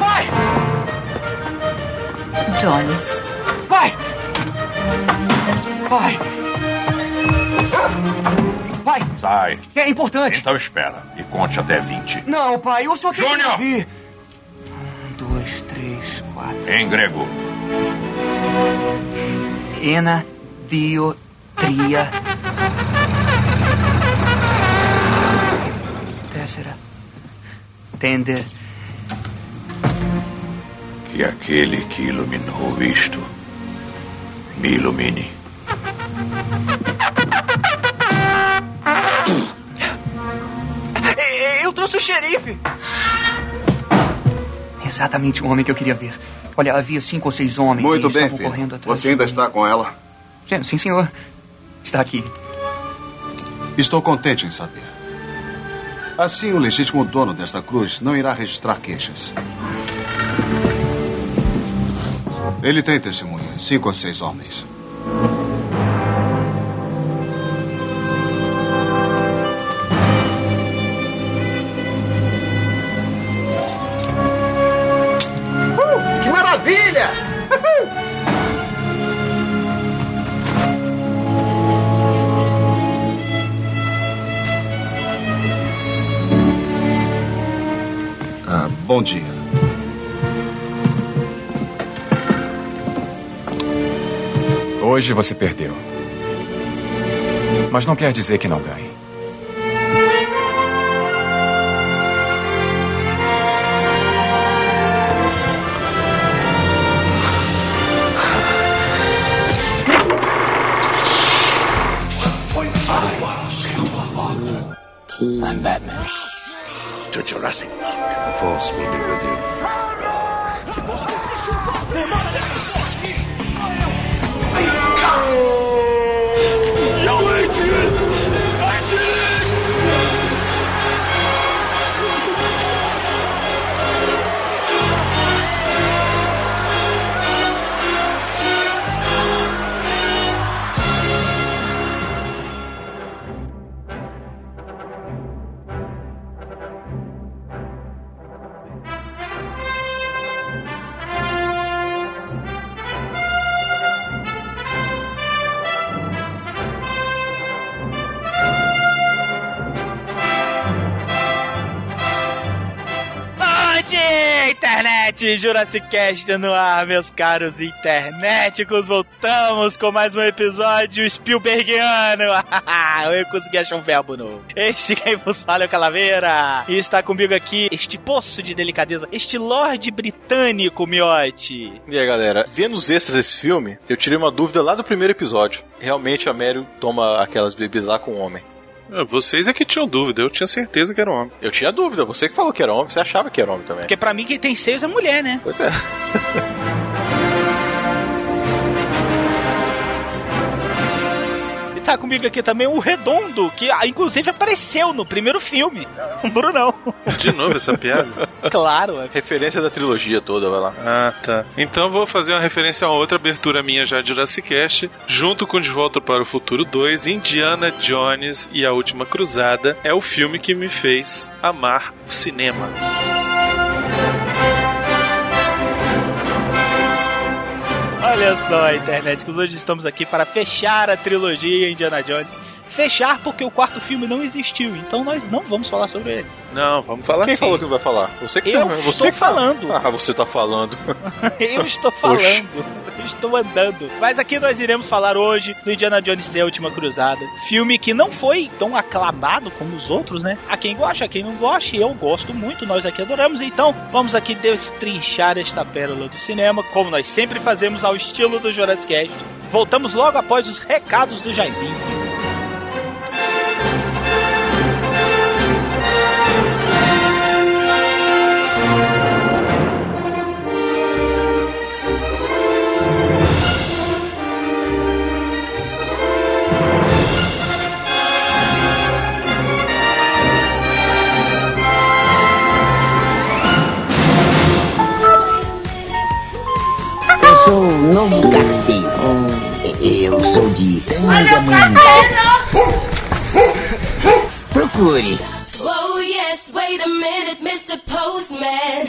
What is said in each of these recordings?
Pai! Jones. Pai! Pai! Pai! Sai. É importante. Então espera. E conte até 20. Não, pai, o senhor tem que Júnior! ouvir. Um, dois, três, quatro. Em grego. Ena, dio, tria. Tender. Que aquele que iluminou isto me ilumine. Eu trouxe o xerife. Exatamente o homem que eu queria ver. Olha, havia cinco ou seis homens Muito e bem, estavam filho. correndo atrás. Você ainda está com ela? Sim, sim, senhor. Está aqui. Estou contente em saber. Assim, o legítimo dono desta cruz não irá registrar queixas. Ele tem testemunhas, cinco ou seis homens. Bom dia. Hoje você perdeu. Mas não quer dizer que não ganhe. Jurassic Park. The Force will be with you. Bom internet! Jurassic Cast no ar, meus caros internéticos! Voltamos com mais um episódio Spielbergiano! Eu consegui achar um verbo novo. Este quem vos fala é o Calaveira! E está comigo aqui este poço de delicadeza, este Lorde Britânico, Miote! E aí, galera, vendo os extras desse filme, eu tirei uma dúvida lá do primeiro episódio. Realmente a Meryl toma aquelas bebês lá com o homem. Vocês é que tinham dúvida, eu tinha certeza que era homem. Eu tinha dúvida, você que falou que era homem, você achava que era homem também. Porque pra mim quem tem seios é mulher, né? Pois é. tá comigo aqui também o Redondo, que ah, inclusive apareceu no primeiro filme. O Brunão. De novo essa piada? Claro. é. Referência da trilogia toda, vai lá. Ah, tá. Então vou fazer uma referência a outra abertura minha já de Jurassic Cast, junto com De Volta para o Futuro 2, Indiana Jones e a Última Cruzada, é o filme que me fez amar o cinema. Olha só, internet, que hoje estamos aqui para fechar a trilogia Indiana Jones. Fechar porque o quarto filme não existiu, então nós não vamos falar sobre ele. Não, vamos falar Quem assim. falou que não vai falar? Você que Eu tá, você estou que tá- falando. Ah, você tá falando. Eu estou falando, eu estou andando. Mas aqui nós iremos falar hoje do Indiana Jones 3 A Última Cruzada. Filme que não foi tão aclamado como os outros, né? A quem gosta, a quem não gosta, e eu gosto muito, nós aqui adoramos. Então, vamos aqui destrinchar esta pérola do cinema, como nós sempre fazemos ao estilo do Jurassic Cast. Voltamos logo após os recados do Jaiminho. Tangamanhã. Procure. Just wait a minute, Mr. Postman.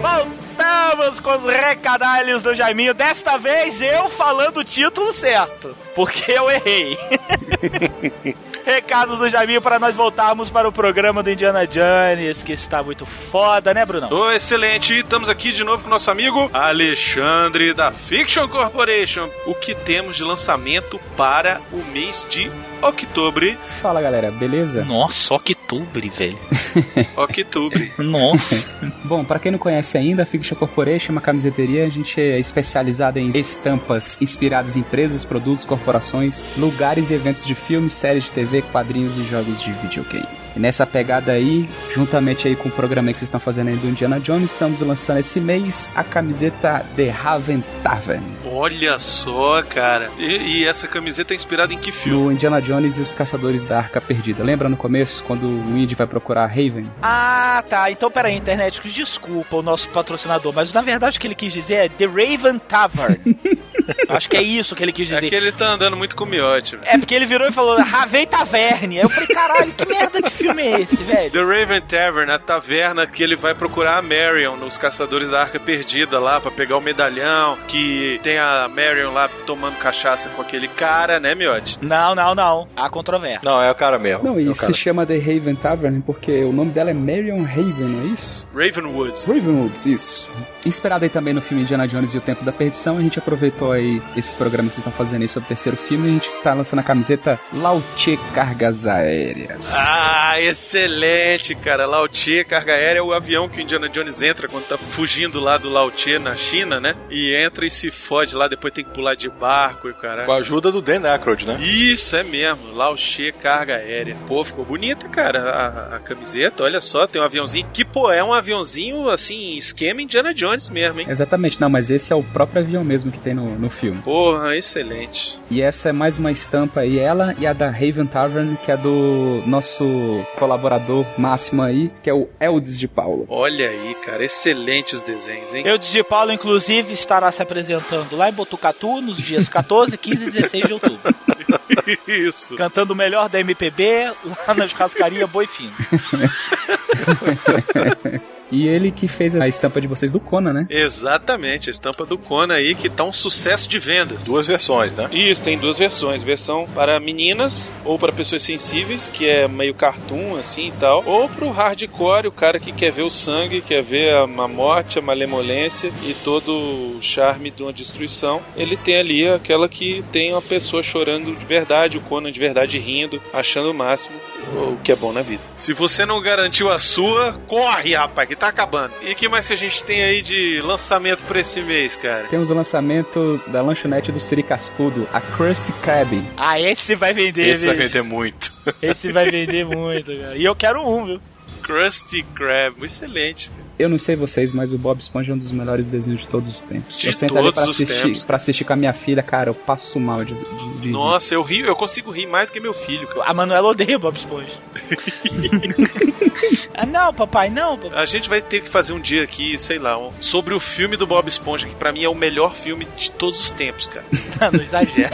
Voltamos com os recadalhos do Jaiminho. Desta vez eu falando o título certo, porque eu errei. Recados do Jaiminho para nós voltarmos para o programa do Indiana Jones, que está muito foda, né, Brunão? Excelente. Estamos aqui de novo com nosso amigo Alexandre da Fiction Corporation. O que temos de lançamento para o mês de outubro? Fala galera, beleza? Nossa, outubro, velho. outubro. Nossa. Bom, para quem não conhece ainda, a Fiction Corporation é uma camiseteria. A gente é especializada em estampas inspiradas em empresas, produtos, corporações, lugares e eventos de filmes, séries de TV, quadrinhos e jogos de videogame. E nessa pegada aí, juntamente aí com o programa que vocês estão fazendo aí do Indiana Jones, estamos lançando esse mês a camiseta The Raven Tavern. Olha só, cara. E, e, essa camiseta é inspirada em que filme? No Indiana Jones e os Caçadores da Arca Perdida. Lembra no começo, quando o Indy vai procurar a Raven? Ah, tá. Então, peraí, internet, desculpa o nosso patrocinador, mas na verdade o que ele quis dizer é The Raven Tavern. Acho que é isso que ele quis dizer. É que ele tá andando muito com o miote. É porque ele virou e falou Ravei Taverne. Aí eu falei, caralho, que merda de filme é esse, velho? The Raven Tavern, a taverna que ele vai procurar a Marion nos Caçadores da Arca Perdida lá para pegar o medalhão, que tem a Marion lá tomando cachaça com aquele cara, né, miote? Não, não, não. Há controvérsia. Não, é o cara mesmo. Não, e é se chama The Raven Tavern porque o nome dela é Marion Raven, não é isso? Ravenwoods. Ravenwoods, isso. Inspirado aí também no filme Indiana Jones e o Tempo da Perdição, a gente aproveitou aí esse programa que vocês estão fazendo aí sobre o terceiro filme e a gente tá lançando a camiseta Lautier Cargas Aéreas. Ah, excelente, cara. Lautier Carga Aérea é o avião que o Indiana Jones entra quando tá fugindo lá do Lautier na China, né? E entra e se fode lá, depois tem que pular de barco e cara. Com a ajuda do Dan Aykroyd, né? Isso, é mesmo. Lautier Carga Aérea. Pô, ficou bonita, cara, a, a camiseta. Olha só, tem um aviãozinho que, pô, é um aviãozinho, assim, esquema Indiana Jones mesmo, hein? Exatamente, não, mas esse é o próprio avião mesmo que tem no, no filme. Porra, excelente. E essa é mais uma estampa aí, ela e a da Raven Tavern, que é do nosso colaborador máximo aí, que é o Eldes de Paulo. Olha aí, cara, excelente os desenhos, hein? Eldes de Paulo, inclusive, estará se apresentando lá em Botucatu nos dias 14, 15 e 16 de outubro. Isso. Cantando o melhor da MPB lá na churrascaria Boi Fino. E ele que fez a estampa de vocês do Conan, né? Exatamente, a estampa do Conan aí que tá um sucesso de vendas. Duas versões, né? Isso, tem duas versões. Versão para meninas ou para pessoas sensíveis, que é meio cartoon assim e tal. Ou pro hardcore, o cara que quer ver o sangue, quer ver a, a morte, a malemolência e todo o charme de uma destruição. Ele tem ali aquela que tem uma pessoa chorando de verdade, o Conan de verdade rindo, achando o máximo o que é bom na vida. Se você não garantiu a sua, corre, rapaz, que tá acabando. E o que mais que a gente tem aí de lançamento pra esse mês, cara? Temos o lançamento da lanchonete do Siri Cascudo, a Krusty Krab. Ah, esse vai vender, Esse vai vender muito. Esse vai vender muito, cara. E eu quero um, viu? Krusty Krab, excelente. Eu não sei vocês, mas o Bob Esponja é um dos melhores desenhos de todos os tempos. De eu sento ali pra todos os assistir, tempos. pra assistir com a minha filha, cara, eu passo mal de. de, de Nossa, eu rio, eu consigo rir mais do que meu filho, cara. A Manuela odeia Bob Esponja. ah, não, papai, não. Papai. A gente vai ter que fazer um dia aqui, sei lá, um- sobre o filme do Bob Esponja, que pra mim é o melhor filme de todos os tempos, cara. não exagera.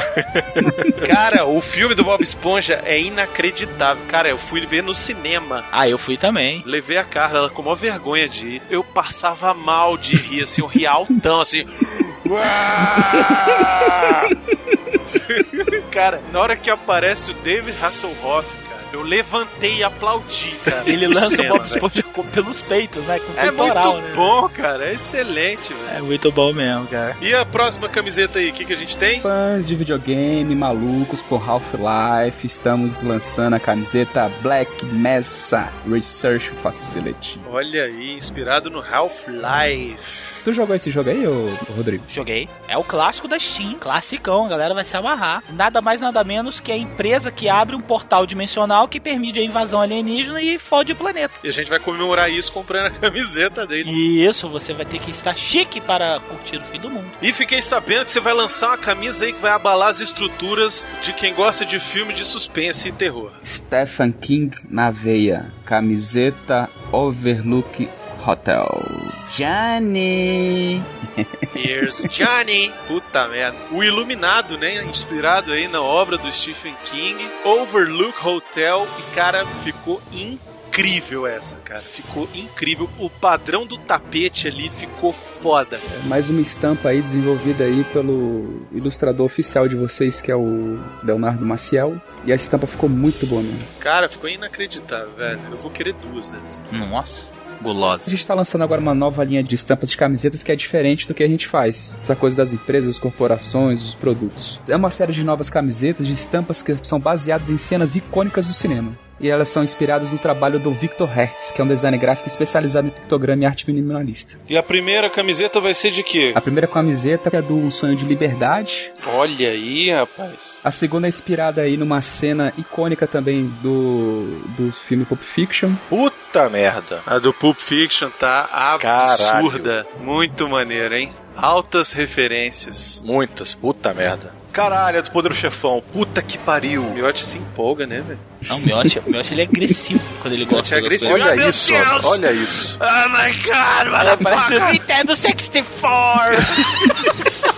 cara, o filme do Bob Esponja é inacreditável. Cara, eu fui ver no cinema. Ah, eu fui também. Levei a Carla, ela com maior vergonha de ir. Eu passava mal de rir, assim, eu ria altão, assim. Cara, na hora que aparece o David Hasselhoff, eu levantei e aplaudi, cara. Ele lança o Bob. Esponja com- pelos peitos, né? Com É peitoral, muito né? bom, cara. É excelente, velho. É muito bom mesmo, cara. E a próxima camiseta aí, o que, que a gente tem? Fãs de videogame malucos por Half-Life, estamos lançando a camiseta Black Mesa Research Facility. Olha aí, inspirado no Half-Life. Tu jogou esse jogo aí, ô, Rodrigo? Joguei. É o clássico da Steam. Classicão, a galera vai se amarrar. Nada mais, nada menos que a empresa que abre um portal dimensional que permite a invasão alienígena e fode o planeta. E a gente vai comemorar isso comprando a camiseta deles. E isso, você vai ter que estar chique para curtir o fim do mundo. E fiquei sabendo que você vai lançar uma camisa aí que vai abalar as estruturas de quem gosta de filme de suspense e terror. Stephen King na veia, camiseta Overlook Hotel. Johnny! Here's Johnny. Puta merda. O Iluminado, né? Inspirado aí na obra do Stephen King. Overlook Hotel. E, cara, ficou incrível essa, cara. Ficou incrível. O padrão do tapete ali ficou foda. Mais uma estampa aí desenvolvida aí pelo ilustrador oficial de vocês, que é o Leonardo Maciel. E a estampa ficou muito boa mesmo. Cara, ficou inacreditável, velho. Eu vou querer duas dessas. Nossa. Gulosa. A gente está lançando agora uma nova linha de estampas de camisetas que é diferente do que a gente faz. Essa coisa das empresas, corporações, os produtos. É uma série de novas camisetas de estampas que são baseadas em cenas icônicas do cinema. E elas são inspiradas no trabalho do Victor Hertz, que é um design gráfico especializado em pictograma e arte minimalista. E a primeira camiseta vai ser de quê? A primeira camiseta é do Sonho de Liberdade. Olha aí, rapaz. A segunda é inspirada aí numa cena icônica também do, do filme Pulp Fiction. Puta merda. A do Pulp Fiction tá absurda. Muito maneira, hein? Altas referências. Muitas, puta merda. Caralho, é do Poder Chefão. Puta que pariu. O Miotti se empolga, né, velho? Não, o Miotti, o Miotti ele é agressivo quando ele gosta é agressivo. Olha isso, Deus! olha isso. Oh my god, mano, parece o Nintendo 64!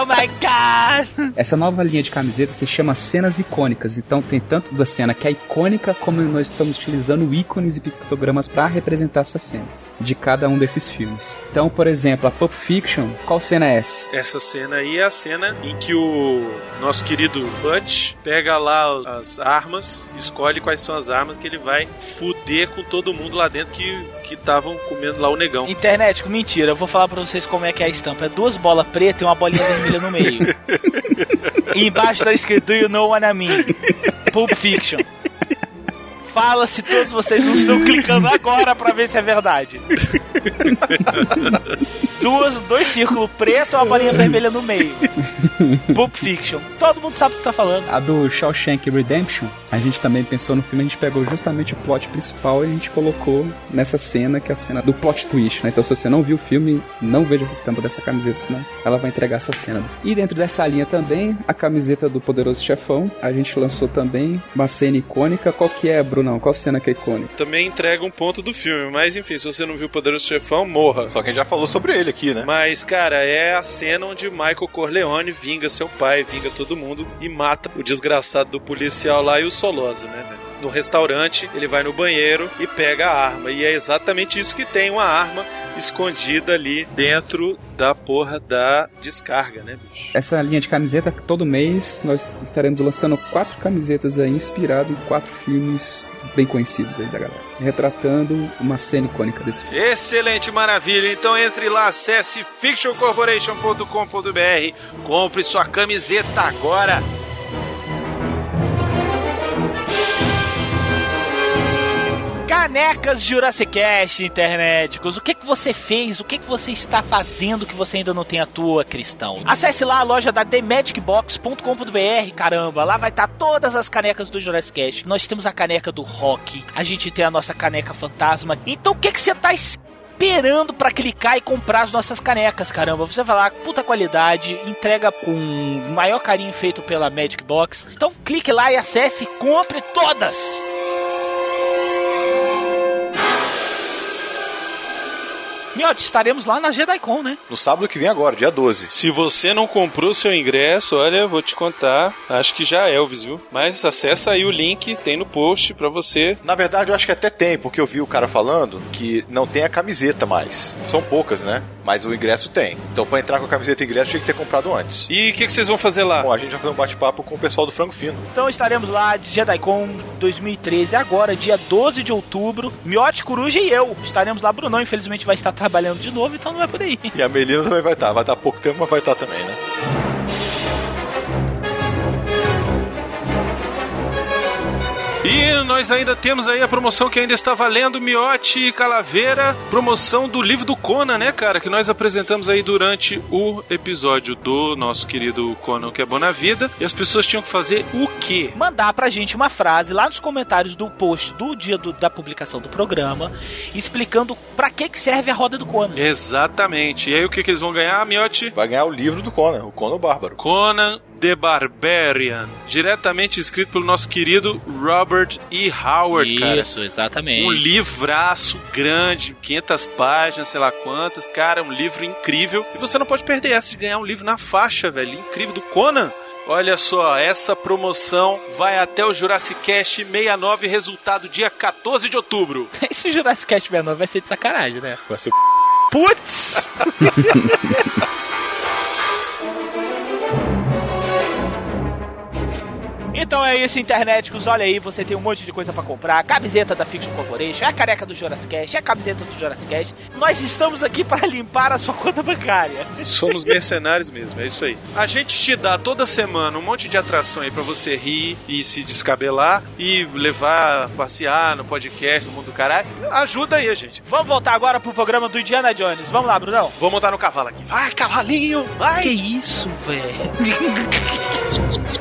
oh my god! Essa nova linha de camiseta se chama Cenas Icônicas. Então tem tanto da cena que é icônica, como nós estamos utilizando ícones e pictogramas para representar essas cenas de cada um desses filmes. Então, por exemplo, a Pulp Fiction, qual cena é essa? Essa cena aí é a cena em que o nosso querido Butch pega lá as armas, escolhe quais são as armas que ele vai fuder com todo mundo lá dentro que que estavam comendo lá o negão. Internet, mentira, eu vou falar pra vocês como é que é a estampa. É duas bolas pretas e uma bolinha vermelha no meio. e embaixo tá escrito Do you know what I mean? Pulp Fiction. Fala se todos vocês não estão clicando agora pra ver se é verdade. Duas, dois círculos preto e uma bolinha vermelha no meio. Pulp Fiction. Todo mundo sabe o que tá falando. A do Shawshank Redemption, a gente também pensou no filme, a gente pegou justamente o plot principal e a gente colocou nessa cena, que é a cena do plot twist, né? Então se você não viu o filme, não veja essa estampa dessa camiseta, senão ela vai entregar essa cena. E dentro dessa linha também, a camiseta do Poderoso Chefão, a gente lançou também uma cena icônica. Qual que é, Brunão? Qual cena que é icônica? Também entrega um ponto do filme, mas enfim, se você não viu o Poderoso Chefão, morra. Só que a gente já falou sobre ele aqui, né? Mas, cara, é a cena onde Michael Corleone vinga seu pai, vinga todo mundo e mata o desgraçado do policial lá e o Soloso, né, velho? No restaurante, ele vai no banheiro e pega a arma. E é exatamente isso que tem, uma arma escondida ali dentro da porra da descarga, né, bicho? Essa linha de camiseta, todo mês nós estaremos lançando quatro camisetas aí inspirado em quatro filmes bem conhecidos aí da galera, retratando uma cena icônica desse filme. Excelente, maravilha. Então entre lá, acesse fictioncorporation.com.br, compre sua camiseta agora. Canecas Jurassic Cast, interneticos. O que que você fez? O que que você está fazendo que você ainda não tem a tua, cristão? Acesse lá a loja da TheMagicBox.com.br, caramba. Lá vai estar todas as canecas do Jurassic Cast. Nós temos a caneca do Rock. A gente tem a nossa caneca fantasma. Então o que que você tá esperando pra clicar e comprar as nossas canecas, caramba. Você vai lá, puta qualidade, entrega com o maior carinho feito pela Magic Box. Então clique lá e acesse e compre todas. Miotti, estaremos lá na JediCon, né? No sábado que vem agora, dia 12. Se você não comprou seu ingresso, olha, vou te contar, acho que já é Elvis, viu? Mas acessa aí o link, tem no post pra você. Na verdade, eu acho que até tem, porque eu vi o cara falando que não tem a camiseta mais. São poucas, né? Mas o ingresso tem. Então, pra entrar com a camiseta e ingresso, tinha que ter comprado antes. E o que, que vocês vão fazer lá? Bom, a gente vai fazer um bate-papo com o pessoal do Frango Fino. Então estaremos lá de JediCon 2013, agora, dia 12 de outubro. Miotti, Coruja e eu estaremos lá. Brunão, infelizmente, vai estar trabalhando de novo, então não vai poder ir. E a Melina também vai estar. Vai estar há pouco tempo, mas vai estar também, né? E nós ainda temos aí a promoção que ainda está valendo, Miote e Calaveira, promoção do livro do Conan, né, cara? Que nós apresentamos aí durante o episódio do nosso querido Conan, que é bom na vida. E as pessoas tinham que fazer o quê? Mandar pra gente uma frase lá nos comentários do post do dia do- da publicação do programa, explicando pra que, que serve a roda do Conan. Exatamente. E aí o que, que eles vão ganhar, Miote? Vai ganhar o livro do Conan, o Conan o Bárbaro. Conan, The Barbarian, diretamente escrito pelo nosso querido Robert E. Howard, cara. Isso, exatamente. Um livraço grande, 500 páginas, sei lá quantas, cara, um livro incrível. E você não pode perder essa de ganhar um livro na faixa, velho, incrível do Conan. Olha só, essa promoção vai até o Jurassic Cast 69, resultado dia 14 de outubro. Esse Jurassic Cast 69 vai ser de sacanagem, né? Vai ser Putz! Então é isso, internéticos. Olha aí, você tem um monte de coisa pra comprar. Camiseta da Fiction Corporation, a careca do Jurassic Cast, a camiseta do Jurassic Cast. Nós estamos aqui para limpar a sua conta bancária. Somos mercenários mesmo, é isso aí. A gente te dá toda semana um monte de atração aí pra você rir e se descabelar e levar passear no podcast, no mundo do caralho. Ajuda aí gente. Vamos voltar agora pro programa do Indiana Jones. Vamos lá, Brunão? Vou montar no cavalo aqui. Vai, cavalinho, vai! Que isso, velho?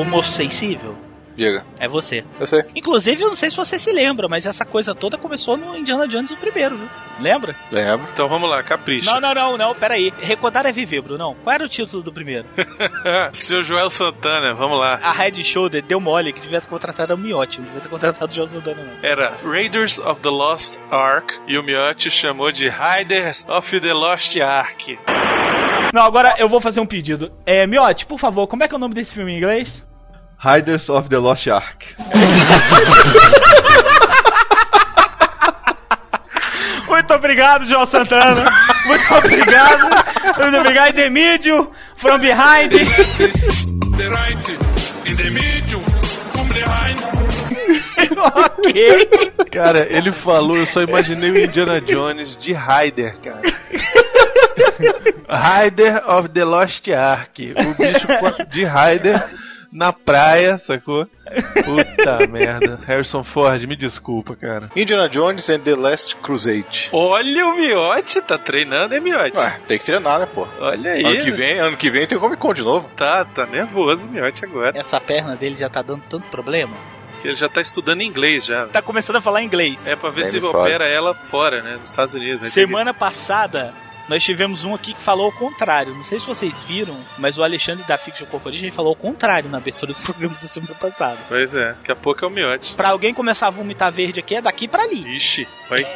O moço sensível Diga. é você. Eu sei. Inclusive, eu não sei se você se lembra, mas essa coisa toda começou no Indiana Jones o primeiro, viu? Lembra? Lembro. Então vamos lá, capricha. Não, não, não, não, peraí. Recordar é viver, Bruno. Qual era o título do primeiro? Seu Joel Santana, vamos lá. A Red Shoulder deu mole que devia ter contratado o Miotti, não devia ter contratado o Joel Santana, não. Era Raiders of the Lost Ark e o Miotti chamou de Riders of the Lost Ark. Não, agora eu vou fazer um pedido. É, Miotti, por favor, como é que é o nome desse filme em inglês? Riders of the Lost Ark. Muito obrigado, Joel Santana. Muito obrigado. Muito obrigado. The Medium, From Behind. The right in the middle, from behind. ok. Cara, ele falou, eu só imaginei o Indiana Jones de Ryder, cara. Rider of the Lost Ark. O bicho de Ryder na praia, sacou? Puta merda. Harrison Ford, me desculpa, cara. Indiana Jones and the Last Crusade. Olha o Miotti, tá treinando, hein, Miotti? Ué, tem que treinar, né, pô? Olha aí. Ano que vem, ano que vem tem Comic Con de novo. Tá, tá nervoso o Miotti agora. Essa perna dele já tá dando tanto problema. Que ele já tá estudando inglês já. Tá começando a falar inglês. É pra ver Nem se opera ela fora, né? Nos Estados Unidos. né? Semana passada, nós tivemos um aqui que falou o contrário. Não sei se vocês viram, mas o Alexandre da Fiction Corporation falou o contrário na abertura do programa da semana passada. Pois é, daqui a pouco é o Miotti. Pra alguém começar a vomitar verde aqui, é daqui pra ali. Ixi, vai.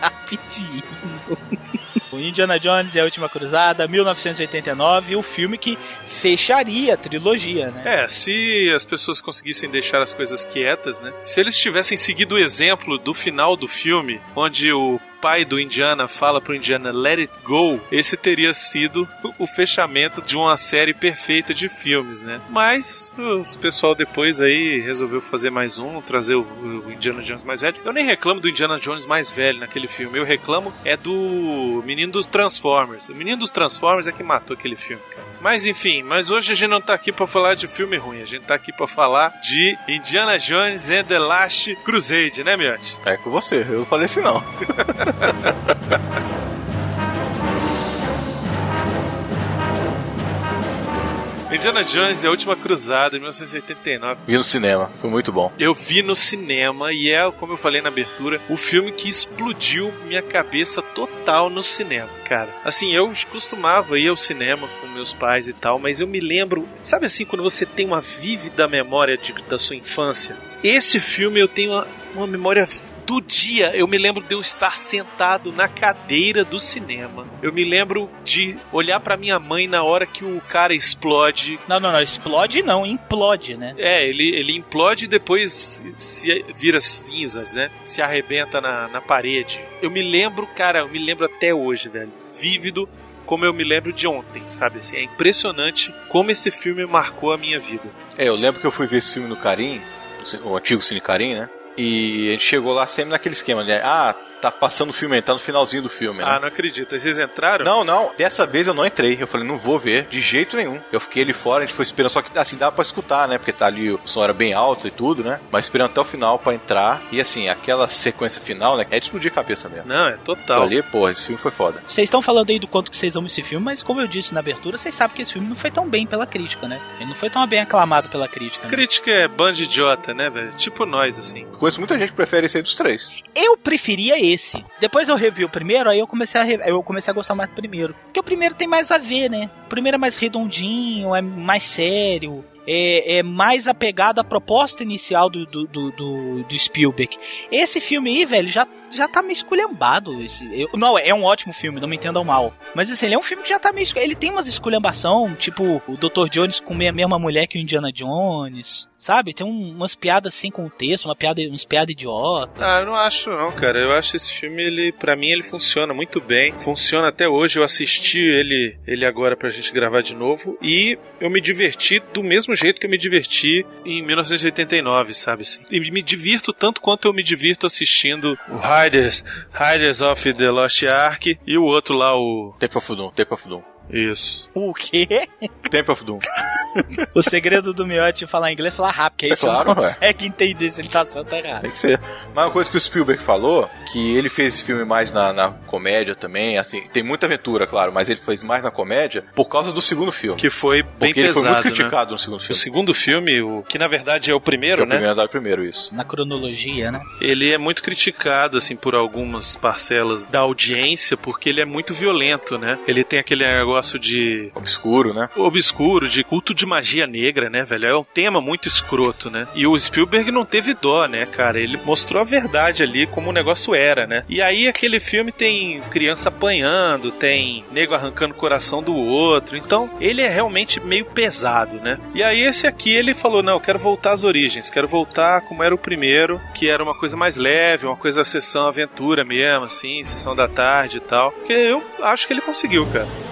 Rapidinho. O Indiana Jones e a Última Cruzada, 1989, o filme que fecharia a trilogia, né? É, se as pessoas conseguissem deixar as coisas quietas, né? Se eles tivessem seguido o exemplo do final do filme, onde o pai do Indiana fala pro Indiana let it go, esse teria sido o fechamento de uma série perfeita de filmes, né? Mas o pessoal depois aí resolveu fazer mais um, trazer o, o Indiana Jones mais velho. Eu nem reclamo do Indiana Jones mais velho naquele filme, eu reclamo é do menino dos Transformers. O menino dos Transformers é que matou aquele filme, cara. Mas enfim, mas hoje a gente não tá aqui pra falar de filme ruim, a gente tá aqui pra falar de Indiana Jones and the Last Crusade, né, Miotti? É com você, eu não falei assim não. Indiana Jones e a Última Cruzada, de 1989. Vi no cinema, foi muito bom. Eu vi no cinema e é, como eu falei na abertura, o filme que explodiu minha cabeça total no cinema, cara. Assim, eu costumava ir ao cinema com meus pais e tal, mas eu me lembro, sabe assim, quando você tem uma vívida memória de- da sua infância? Esse filme eu tenho uma, uma memória do dia, eu me lembro de eu estar sentado na cadeira do cinema. Eu me lembro de olhar pra minha mãe na hora que o cara explode. Não, não, não, explode não, implode, né? É, ele, ele implode e depois se vira cinzas, né? Se arrebenta na, na parede. Eu me lembro, cara, eu me lembro até hoje, velho. Vívido como eu me lembro de ontem, sabe? Assim, é impressionante como esse filme marcou a minha vida. É, eu lembro que eu fui ver esse filme no Carim, o antigo Cine Carim, né? E a gente chegou lá sempre naquele esquema, né? Ah, tá passando o filme aí, tá no finalzinho do filme, né? Ah, não acredito. Vocês entraram? Não, não. Dessa vez eu não entrei. Eu falei, não vou ver de jeito nenhum. Eu fiquei ali fora, a gente foi esperando. Só que assim, dava pra escutar, né? Porque tá ali, o som era bem alto e tudo, né? Mas esperando até o final pra entrar. E assim, aquela sequência final, né? É de explodir a cabeça mesmo. Não, é total. Ali, pô, esse filme foi foda. Vocês estão falando aí do quanto que vocês amam esse filme, mas como eu disse na abertura, vocês sabem que esse filme não foi tão bem pela crítica, né? Ele não foi tão bem aclamado pela crítica. né? Crítica é band idiota, né, velho? Tipo nós, assim. Conheço muita gente que prefere esse aí dos três. Eu preferia esse. Depois eu revi o primeiro, aí eu comecei a re- eu comecei a gostar mais do primeiro. Porque o primeiro tem mais a ver, né? O primeiro é mais redondinho, é mais sério. É, é mais apegado à proposta inicial do, do, do, do- Spielberg. Esse filme aí, velho, já, já tá meio esculhambado. Esse, eu- não, é um ótimo filme, não me entendam mal. Mas assim, ele é um filme que já tá meio. Ele tem umas esculhambação, tipo o Dr. Jones comer a mesma mulher que o Indiana Jones. Sabe? Tem um- umas piadas sem contexto, uma piada, uns piadas idiota. Ah, eu não acho não, cara. Eu acho esse filme, ele, para mim, ele funciona muito bem. Funciona até hoje. Eu assisti ele, ele agora pra gente gravar de novo e eu me diverti do mesmo jeito que eu me diverti em 1989, sabe assim. E me divirto tanto quanto eu me divirto assistindo o Riders, Riders of the Lost Ark e o outro lá, o Temple of Doom, Temple of Doom. Isso. O quê? Temple of Doom. O segredo do Miotti é falar inglês é falar rápido, que aí É você claro, não ué. consegue entender se ele tá certo ou errado. Tem que ser. Mas uma coisa que o Spielberg falou, que ele fez esse filme mais na, na comédia também, assim, tem muita aventura, claro, mas ele fez mais na comédia por causa do segundo filme. Que foi bem Porque ele foi pesado, muito né? criticado no segundo O filme. segundo filme, o que na verdade é o Que primeiro, é o né? primeiro, andar primeiro, isso. Na cronologia, né? Ele é muito criticado, assim, por algumas parcelas da audiência, porque ele é muito violento, né? Ele tem aquele negócio de. Obscuro, né? Obscuro, de culto de magia negra, né, velho? É um tema muito escroto, né? E o Spielberg não teve dó, né, cara? Ele mostrou a verdade ali, como o negócio era, né? E aí aquele filme tem criança apanhando, tem nego arrancando o coração do outro. Então, ele é realmente meio pesado, né? E aí esse aqui ele falou: "Não, eu quero voltar às origens, quero voltar como era o primeiro, que era uma coisa mais leve, uma coisa sessão aventura mesmo, assim, sessão da tarde e tal". Porque eu acho que ele conseguiu, cara.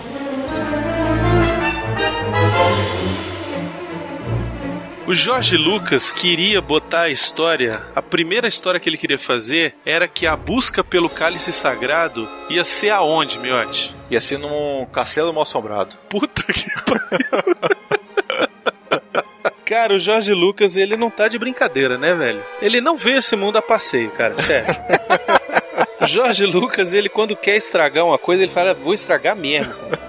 O Jorge Lucas queria botar a história. A primeira história que ele queria fazer era que a busca pelo cálice sagrado ia ser aonde, Miotti? Ia ser num castelo mal assombrado. Puta que pariu. Cara, o Jorge Lucas, ele não tá de brincadeira, né, velho? Ele não vê esse mundo a passeio, cara, sério. O Jorge Lucas, ele quando quer estragar uma coisa, ele fala, vou estragar mesmo. cara."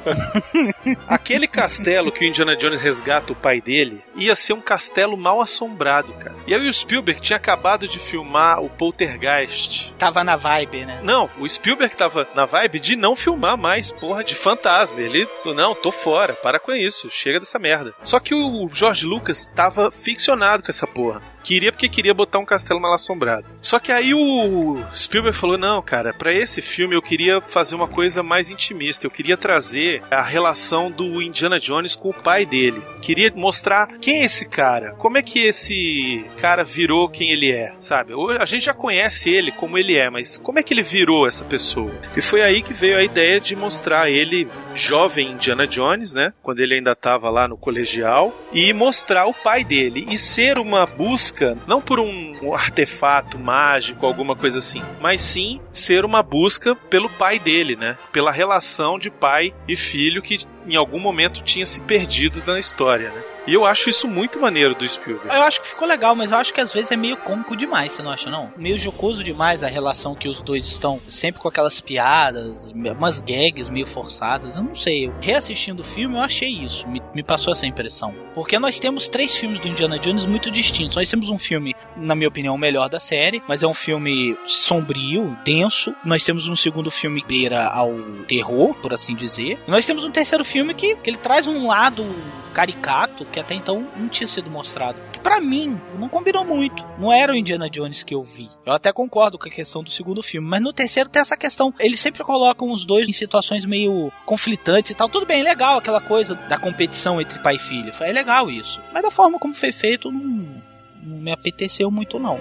Aquele castelo que o Indiana Jones resgata o pai dele ia ser um castelo mal assombrado, cara. E aí o Spielberg tinha acabado de filmar o Poltergeist. Tava na vibe, né? Não, o Spielberg tava na vibe de não filmar mais, porra, de fantasma. Ele, não, tô fora, para com isso, chega dessa merda. Só que o George Lucas tava ficcionado com essa porra. Queria porque queria botar um castelo mal assombrado. Só que aí o Spielberg falou: não, cara, pra esse filme eu queria fazer uma coisa mais intimista. Eu queria trazer a relação do Indiana Jones com o pai dele. Queria mostrar quem é esse cara, como é que esse cara virou quem ele é, sabe? A gente já conhece ele como ele é, mas como é que ele virou essa pessoa? E foi aí que veio a ideia de mostrar ele jovem Indiana Jones, né? Quando ele ainda estava lá no colegial, e mostrar o pai dele e ser uma busca não por um, um artefato mágico, alguma coisa assim, mas sim ser uma busca pelo pai dele, né? Pela relação de pai e filho que em algum momento tinha se perdido na história, né? E eu acho isso muito maneiro do Spielberg. Eu acho que ficou legal, mas eu acho que às vezes é meio cômico demais, você não acha, não? Meio jocoso demais a relação que os dois estão, sempre com aquelas piadas, umas gags meio forçadas, eu não sei. Eu, reassistindo o filme, eu achei isso, me, me passou essa impressão. Porque nós temos três filmes do Indiana Jones muito distintos. Nós temos um filme, na minha opinião, o melhor da série, mas é um filme sombrio, denso. Nós temos um segundo filme que beira ao terror, por assim dizer. E nós temos um terceiro filme que, que ele traz um lado caricato que até então não tinha sido mostrado. Que para mim não combinou muito. Não era o Indiana Jones que eu vi. Eu até concordo com a questão do segundo filme, mas no terceiro tem essa questão. Eles sempre colocam os dois em situações meio conflitantes e tal. Tudo bem, legal aquela coisa da competição entre pai e filho. É legal isso. Mas da forma como foi feito, não, não me apeteceu muito não.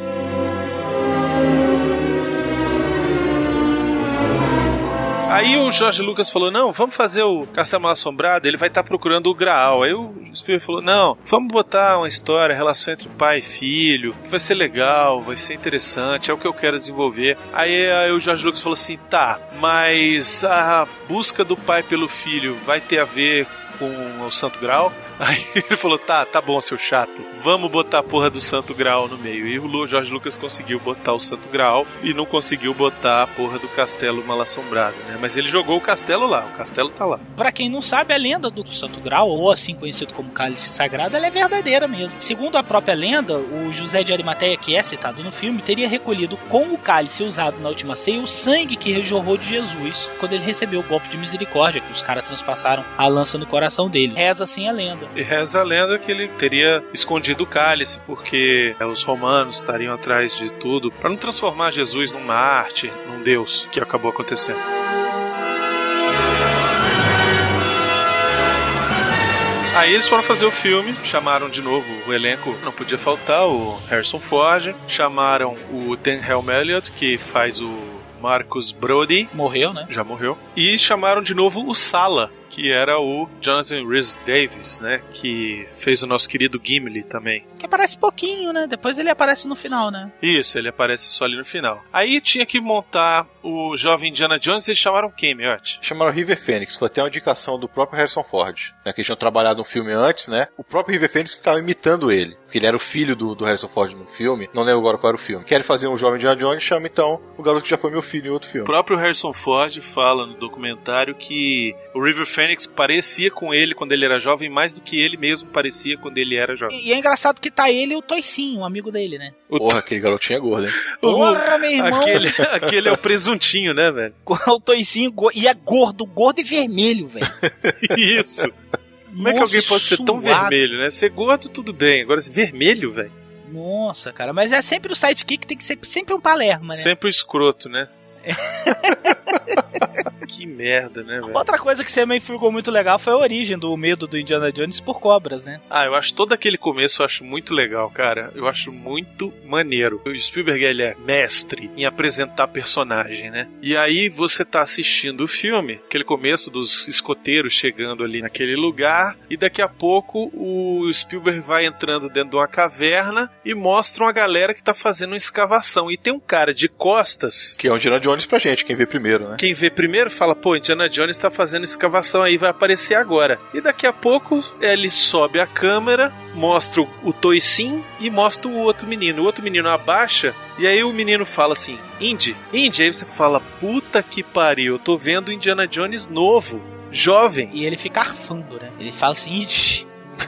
Aí o Jorge Lucas falou: não, vamos fazer o Castelo Assombrado, ele vai estar procurando o Graal. Aí o Spielberg falou: não, vamos botar uma história, relação entre pai e filho, que vai ser legal, vai ser interessante, é o que eu quero desenvolver. Aí, aí o Jorge Lucas falou assim: tá, mas a busca do pai pelo filho vai ter a ver com o Santo Grau? Aí ele falou: tá, tá bom, seu chato, vamos botar a porra do Santo Graal no meio. E o Jorge Lucas conseguiu botar o Santo Graal e não conseguiu botar a porra do castelo mal assombrado, né? Mas ele jogou o castelo lá, o castelo tá lá. Pra quem não sabe, a lenda do Santo Grau, ou assim conhecido como Cálice Sagrado, ela é verdadeira mesmo. Segundo a própria lenda, o José de Arimateia, que é citado no filme, teria recolhido com o cálice usado na última ceia o sangue que jorrou de Jesus quando ele recebeu o golpe de misericórdia, que os caras transpassaram a lança no coração dele. Reza assim a lenda. E reza a lenda que ele teria escondido o cálice porque é, os romanos estariam atrás de tudo para não transformar Jesus num mártir, num deus, que acabou acontecendo. Aí eles foram fazer o filme, chamaram de novo o elenco, não podia faltar o Harrison Ford, chamaram o Dan Elliott, que faz o Marcus Brody. Morreu, né? Já morreu. E chamaram de novo o Sala, que era o Jonathan Rhys Davis, né? Que fez o nosso querido Gimli também. Que aparece pouquinho, né? Depois ele aparece no final, né? Isso, ele aparece só ali no final. Aí tinha que montar o jovem Indiana Jones e eles chamaram quem, Miotti? Chamaram River Phoenix, foi até uma indicação do próprio Harrison Ford, né, que eles tinham trabalhado no filme antes, né? O próprio River Phoenix ficava imitando ele, porque ele era o filho do, do Harrison Ford no filme, não lembro agora qual era o filme. Querem fazer um jovem Indiana Jones, chama então o garoto que já foi meu filho em outro O filme. próprio Harrison Ford fala no documentário que o River Phoenix parecia com ele quando ele era jovem mais do que ele mesmo parecia quando ele era jovem. E é engraçado que tá ele e o Toicinho, um amigo dele, né? Porra, aquele garotinho é gordo, hein? Porra, meu irmão! Aquele, aquele é o presuntinho, né, velho? O Toicinho e é gordo, gordo e vermelho, velho. Isso. Como é que alguém pode ser tão vermelho, né? Ser gordo, tudo bem. Agora, vermelho, velho. Nossa, cara, mas é sempre o sidekick, tem que ser sempre um Palerma, né? Sempre o escroto, né? que merda, né, velho? Outra coisa que também ficou muito legal foi a origem do medo do Indiana Jones por cobras, né? Ah, eu acho todo aquele começo eu acho muito legal, cara. Eu acho muito maneiro. O Spielberg ele é mestre em apresentar personagem, né? E aí você tá assistindo o filme, aquele começo dos escoteiros chegando ali naquele lugar, e daqui a pouco o Spielberg vai entrando dentro de uma caverna e mostra uma galera que tá fazendo uma escavação. E tem um cara de costas. Que é o Indiana Jones pra gente, quem vê primeiro, né? Quem vê primeiro fala, pô, Indiana Jones tá fazendo escavação aí, vai aparecer agora. E daqui a pouco ele sobe a câmera, mostra o, Toicinho e mostra o outro menino. O outro menino abaixa e aí o menino fala assim: Indy, Indy. Aí você fala: puta que pariu, eu tô vendo Indiana Jones novo, jovem. E ele fica arfando, né? Ele fala assim: Indy,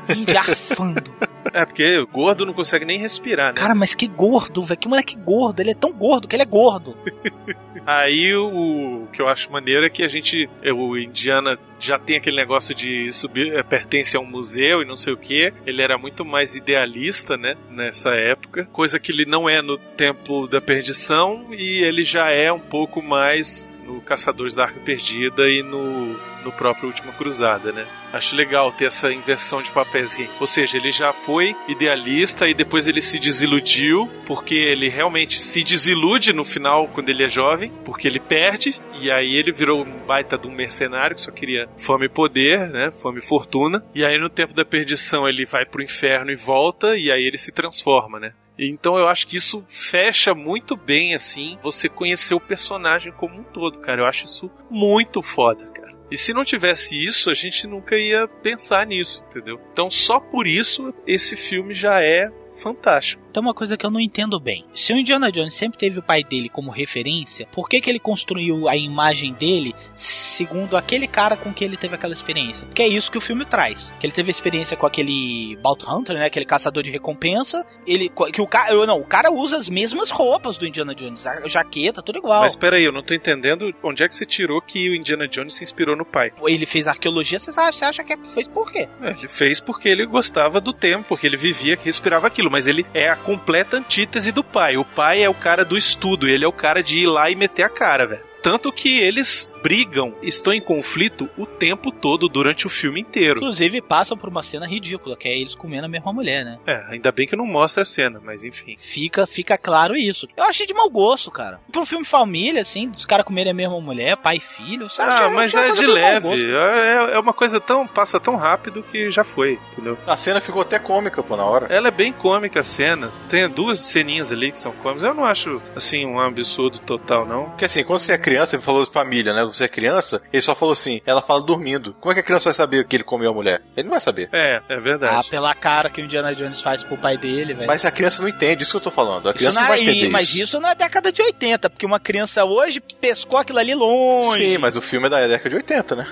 Indy arfando. É, porque o gordo não consegue nem respirar, né? Cara, mas que gordo, velho. Que moleque gordo. Ele é tão gordo que ele é gordo. Aí o, o que eu acho maneiro é que a gente, é, o Indiana já tem aquele negócio de subir, é, pertence a um museu e não sei o que. Ele era muito mais idealista, né, nessa época, coisa que ele não é no Templo da Perdição e ele já é um pouco mais no Caçadores da Arca Perdida e no, no próprio Última Cruzada, né? Acho legal ter essa inversão de papéis. Ou seja, ele já foi idealista e depois ele se desiludiu, porque ele realmente se desilude no final quando ele é jovem, porque ele perde, e aí ele virou um baita de um mercenário que só queria fama e poder, né? Fama e fortuna. E aí no tempo da perdição ele vai pro inferno e volta, e aí ele se transforma, né? Então eu acho que isso fecha muito bem, assim, você conhecer o personagem como um todo, cara. Eu acho isso muito foda. E se não tivesse isso, a gente nunca ia pensar nisso, entendeu? Então só por isso esse filme já é fantástico. Então, uma coisa que eu não entendo bem: se o Indiana Jones sempre teve o pai dele como referência, por que, que ele construiu a imagem dele segundo aquele cara com que ele teve aquela experiência? Porque é isso que o filme traz. Que ele teve experiência com aquele Bounty Hunter, né? Aquele caçador de recompensa. Ele, que o cara, não, o cara usa as mesmas roupas do Indiana Jones, a jaqueta, tudo igual. Mas peraí, eu não tô entendendo onde é que você tirou que o Indiana Jones se inspirou no pai. Ele fez arqueologia, você acha, acha que fez por quê? É, ele fez porque ele gostava do tempo, porque ele vivia, respirava aquilo, mas ele é a completa antítese do pai. O pai é o cara do estudo, ele é o cara de ir lá e meter a cara, velho. Tanto que eles brigam, estão em conflito o tempo todo durante o filme inteiro. Inclusive, passam por uma cena ridícula, que é eles comendo a mesma mulher, né? É, ainda bem que não mostra a cena, mas enfim. Fica, fica claro isso. Eu achei de mau gosto, cara. Um filme família, assim, dos caras comerem a mesma mulher, pai e filho. Sabe? Ah, mas é de leve. gosto. É, é uma coisa tão. passa tão rápido que já foi, entendeu? A cena ficou até cômica, pô, na hora. Ela é bem cômica a cena. Tem duas ceninhas ali que são cômicas. Eu não acho, assim, um absurdo total, não. Porque assim, quando você é criança, ele falou de família, né? Você é criança, ele só falou assim, ela fala dormindo. Como é que a criança vai saber que ele comeu a mulher? Ele não vai saber. É, é verdade. Ah, pela cara que o Indiana Jones faz pro pai dele, velho. Mas a criança não entende, isso que eu tô falando. A Isso criança não não é- vai entender e- mas isso. isso na década de 80, porque uma criança hoje pescou aquilo ali longe. Sim, mas o filme é da década de 80, né?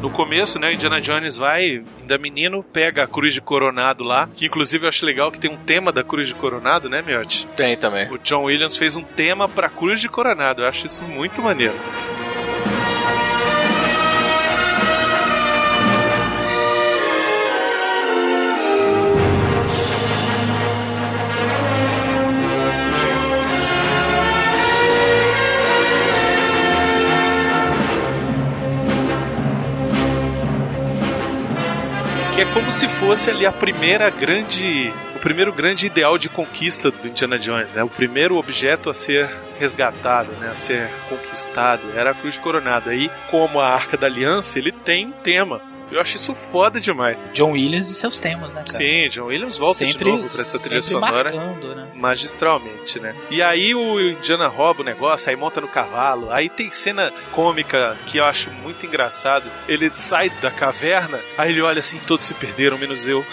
No começo, né, Indiana Jones vai, ainda menino, pega a cruz de coronado lá, que inclusive eu acho legal que tem um tema da cruz de coronado, né, Miotti? Tem também. O John Williams fez um tema pra cruz de coronado, eu acho isso muito maneiro. Que é como se fosse ali a primeira grande. O primeiro grande ideal de conquista do Indiana Jones, né? O primeiro objeto a ser resgatado, né? A ser conquistado. Era a Cruz Coronado. Aí, como a Arca da Aliança, ele tem um tema. Eu acho isso foda demais. John Williams e seus temas, né, cara? Sim, John Williams volta Sempre- de novo pra essa trilha sempre sonora marcando, né? magistralmente, né? E aí o Indiana rouba o negócio, aí monta no cavalo, aí tem cena cômica que eu acho muito engraçado. Ele sai da caverna, aí ele olha assim, todos se perderam, menos eu.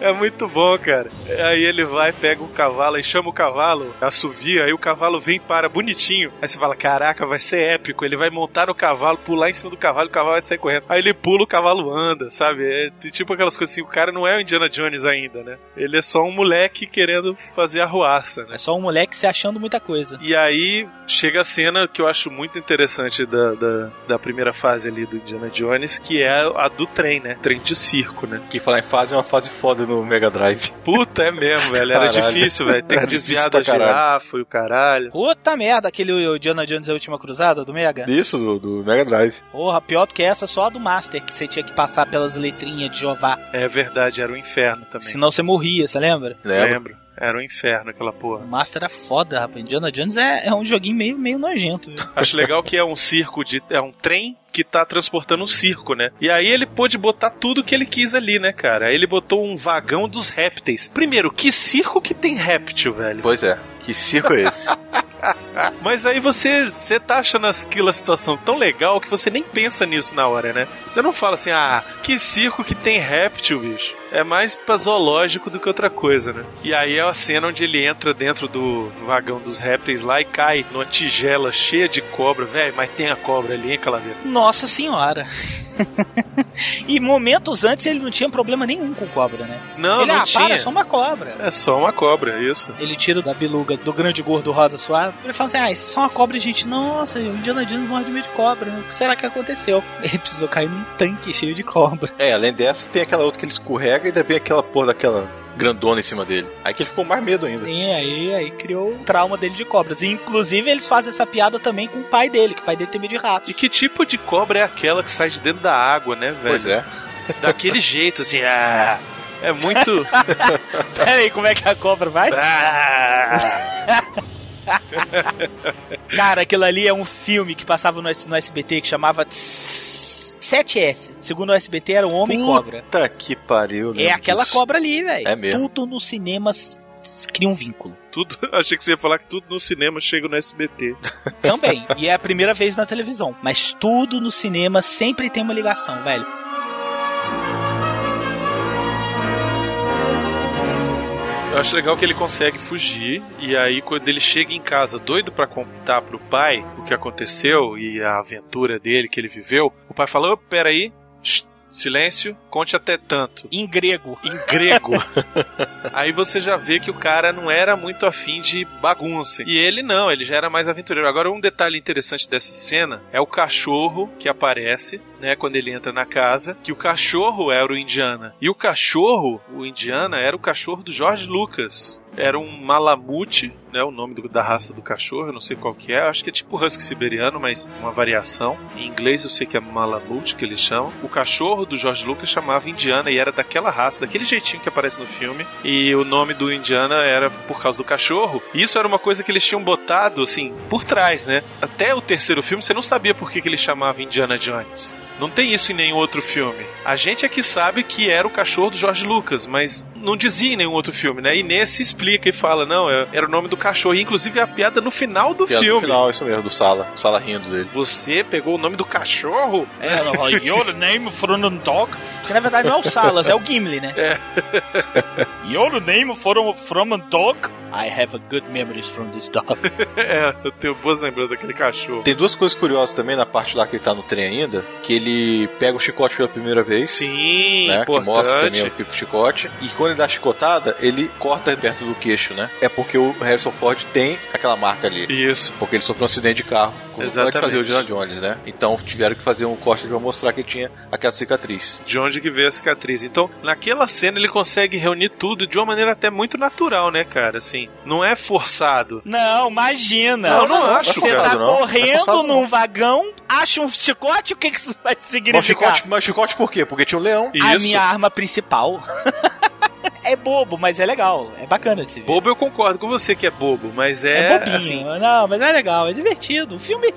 é muito bom, cara. Aí ele vai, pega o cavalo, aí chama o cavalo, assovia, aí o cavalo vem e para bonitinho. Aí você fala, caraca, vai ser épico. Ele vai montar no cavalo, pular em cima do cavalo, o cavalo vai sair correndo. Aí ele pula, o cavalo anda, sabe? É tipo aquelas coisas assim, o cara não é o Indiana Jones ainda, né? Ele é só um moleque querendo fazer arruaça, né? É só um moleque se achando muita coisa. E aí chega a cena que eu acho muito interessante da, da, da primeira fase ali do Indiana Jones, que é a do trem, né? Trem de circo, né? Que falar em fase é uma fase foda no Mega Drive. Puta, é mesmo, velho. Era Caralho. difícil, velho. Tem que desviar da girafa e o caralho. Puta merda, aquele o Indiana Jones e a Última Cruzada do Mega. Isso, do, do Mega Drive. Porra, pior do que essa, só a do Master, que você tinha que passar pelas letrinhas de Jeová. É verdade, era o inferno também. Senão você morria, você lembra? Lembro. Era o inferno aquela porra. O Master era foda, rapaz. Indiana Jones é, é um joguinho meio, meio nojento, viu? Acho legal que é um circo de. É um trem que tá transportando um circo, né? E aí ele pôde botar tudo que ele quis ali, né, cara? Aí ele botou um vagão dos répteis. Primeiro, que circo que tem réptil, velho? Pois é. Que circo é esse? Mas aí você, você tá achando aquela situação tão legal que você nem pensa nisso na hora, né? Você não fala assim, ah, que circo que tem réptil, bicho. É mais pra zoológico do que outra coisa, né? E aí é a cena onde ele entra dentro do vagão dos répteis lá e cai numa tigela cheia de cobra, velho, mas tem a cobra ali, hein, Calaveira? Nossa senhora. e momentos antes ele não tinha problema nenhum com cobra, né? Não, ele, não ah, tinha. para, é só uma cobra. É só uma cobra, isso. Ele tira da biluga do grande gordo rosa suave. Ele fala assim: Ah, isso é só uma cobra, gente. Nossa, o Indiana Jones morre de medo de cobra. O que será que aconteceu? Ele precisou cair num tanque cheio de cobra. É, além dessa, tem aquela outra que ele escorrega e ainda vem aquela porra daquela grandona em cima dele. Aí que ele ficou mais medo ainda. E aí, aí criou o trauma dele de cobras. E, inclusive, eles fazem essa piada também com o pai dele, que o pai dele tem medo de rato. E que tipo de cobra é aquela que sai de dentro da água, né, velho? Pois é. Daquele jeito, assim, ah, é muito. Pera aí, como é que a cobra vai? Ah. Cara, aquilo ali é um filme que passava no, S- no SBT que chamava 7S. Segundo o SBT, era o Homem Cobra. Puta que pariu. É aquela cobra ali, velho. É mesmo. Tudo no cinema s- cria um vínculo. Tudo, achei que você ia falar que tudo no cinema chega no SBT. Também. e é a primeira vez na televisão. Mas tudo no cinema sempre tem uma ligação, velho. Eu acho legal que ele consegue fugir e aí quando ele chega em casa doido pra contar pro pai o que aconteceu e a aventura dele que ele viveu, o pai fala: "Ô, "Peraí, shh, silêncio, conte até tanto". Em grego. Em grego. aí você já vê que o cara não era muito afim de bagunça. E ele não, ele já era mais aventureiro. Agora um detalhe interessante dessa cena é o cachorro que aparece né, quando ele entra na casa, que o cachorro era o Indiana. E o cachorro, o Indiana, era o cachorro do George Lucas. Era um malamute, né, o nome do- da raça do cachorro, eu não sei qual que é, acho que é tipo husky siberiano, mas uma variação. Em inglês eu sei que é malamute que eles chamam. O cachorro do George Lucas chamava Indiana e era daquela raça, daquele jeitinho que aparece no filme. E o nome do Indiana era por causa do cachorro. E isso era uma coisa que eles tinham botado, assim, por trás, né? Até o terceiro filme você não sabia por que, que ele chamava Indiana Jones. Não tem isso em nenhum outro filme. A gente é que sabe que era o cachorro do George Lucas, mas não dizia em nenhum outro filme, né? E nesse explica e fala, não, é- era o nome do cachorro. E, inclusive a piada no final do Piada no filme. final, isso mesmo, do Sala. O Sala rindo dele. Você pegou o nome do cachorro? É, You're the name from a dog. Que na verdade não é o Salas, é o Gimli, né? É. You're the name from, from a dog. I have a good memories from this dog. é, eu tenho boas lembranças daquele cachorro. Tem duas coisas curiosas também na parte lá que ele tá no trem ainda, que ele pega o chicote pela primeira vez. Sim, né, que importante. mostra também o chicote. E quando ele dá a chicotada, ele corta perto do queixo, né? É porque o Harrison Ford tem aquela marca ali. Isso. Porque ele sofreu um acidente de carro Exatamente. fazer o Indiana Jones, né? Então tiveram que fazer um corte pra mostrar que tinha aquela cicatriz. de onde que veio a cicatriz. Então, naquela cena ele consegue reunir tudo de uma maneira até muito natural, né, cara? Assim, não é forçado. Não, imagina. Não, não acho, Você cara, tá não. Não é correndo forçado, não. num vagão, acha um chicote, o que, que isso vai Mas significar? chicote, mas chicote por quê? Porque tinha um leão. A minha arma principal. é bobo, mas é legal. É bacana de se ver. Bobo eu concordo com você que é bobo, mas é, É bobinho. assim, Não, mas é legal, é divertido. O filme.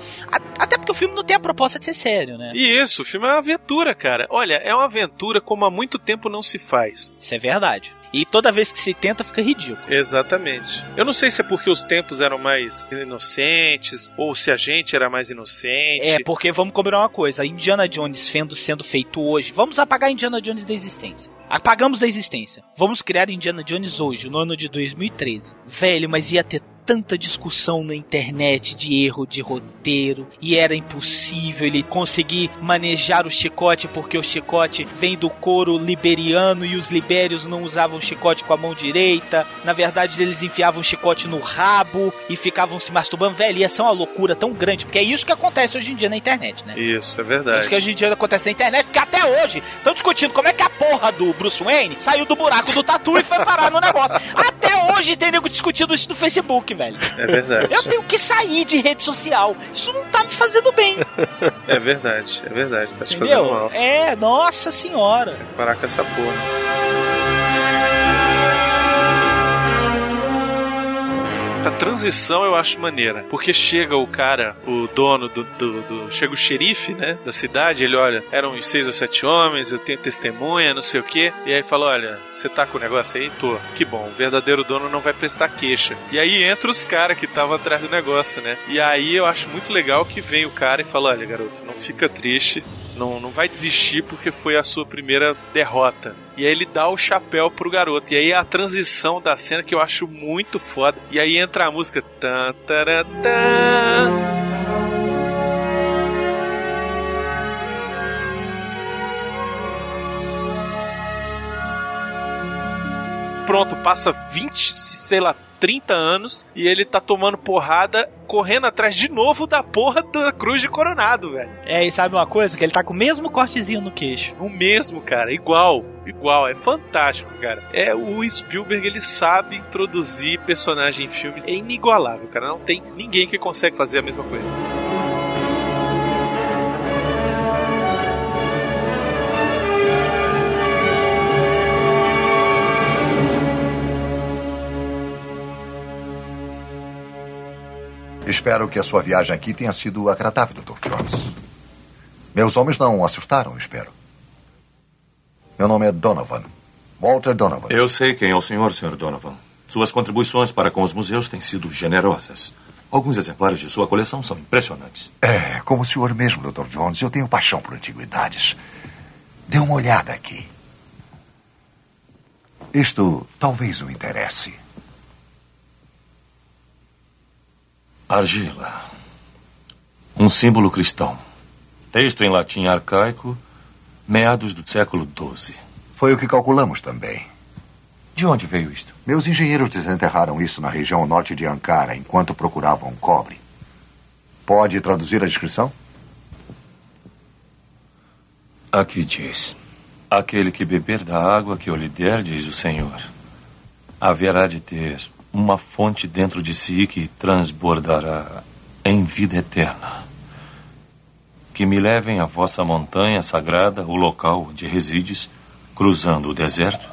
Até porque o filme não tem a proposta de ser sério, né? E isso, o filme é uma aventura, cara. Olha, é uma aventura como há muito tempo não se faz. Isso é verdade. E toda vez que se tenta, fica ridículo. Exatamente. Eu não sei se é porque os tempos eram mais inocentes ou se a gente era mais inocente. É, porque vamos combinar uma coisa: Indiana Jones sendo, sendo feito hoje, vamos apagar Indiana Jones da existência. Apagamos da existência. Vamos criar Indiana Jones hoje, no ano de 2013. Velho, mas ia ter tanta discussão na internet de erro de roteiro e era impossível ele conseguir manejar o chicote porque o chicote vem do couro liberiano e os libérios não usavam chicote com a mão direita. Na verdade, eles enfiavam o chicote no rabo e ficavam se masturbando. Velho, ia ser uma loucura tão grande, porque é isso que acontece hoje em dia na internet, né? Isso, é É verdade. isso que hoje em dia acontece na internet, porque até hoje estão discutindo como é que a porra do Bruce Wayne saiu do buraco do tatu e foi parar no negócio. Até hoje tem nego discutindo isso no Facebook, velho. É verdade. Eu tenho que sair de rede social. Isso não tá me fazendo bem. É verdade, é verdade. Tá te fazendo mal. É, nossa senhora. Parar com essa porra. A transição eu acho maneira. Porque chega o cara, o dono do, do, do- Chega o xerife, né? Da cidade, ele olha, eram uns seis ou sete homens, eu tenho testemunha, não sei o quê. E aí fala: olha, você tá com o negócio aí? Tô. Que bom, o verdadeiro dono não vai prestar queixa. E aí entra os caras que estavam atrás do negócio, né? E aí eu acho muito legal que vem o cara e fala: olha, garoto, não fica triste, não, não vai desistir porque foi a sua primeira derrota. E aí ele dá o chapéu pro garoto. E aí a transição da cena que eu acho muito foda. E aí entra a música. Tan, taran, tan. Pronto, passa 20, sei lá, 30 anos e ele tá tomando porrada, correndo atrás de novo da porra da cruz de coronado, velho. É, e sabe uma coisa? Que ele tá com o mesmo cortezinho no queixo. O mesmo, cara, igual, igual, é fantástico, cara. É o Spielberg, ele sabe introduzir personagem em filme, é inigualável, cara. Não tem ninguém que consegue fazer a mesma coisa. Espero que a sua viagem aqui tenha sido agradável, Dr. Jones. Meus homens não assustaram, espero. Meu nome é Donovan. Walter Donovan. Eu sei quem é o senhor, Sr. Donovan. Suas contribuições para com os museus têm sido generosas. Alguns exemplares de sua coleção são impressionantes. É, como o senhor mesmo, Dr. Jones, eu tenho paixão por antiguidades. Dê uma olhada aqui. Isto talvez o interesse. Argila. Um símbolo cristão. Texto em latim arcaico, meados do século XII. Foi o que calculamos também. De onde veio isto? Meus engenheiros desenterraram isso na região norte de Ankara enquanto procuravam cobre. Pode traduzir a descrição? Aqui diz: Aquele que beber da água que eu lhe der, diz o Senhor, haverá de ter uma fonte dentro de si que transbordará em vida eterna. Que me levem à vossa montanha sagrada, o local onde resides, cruzando o deserto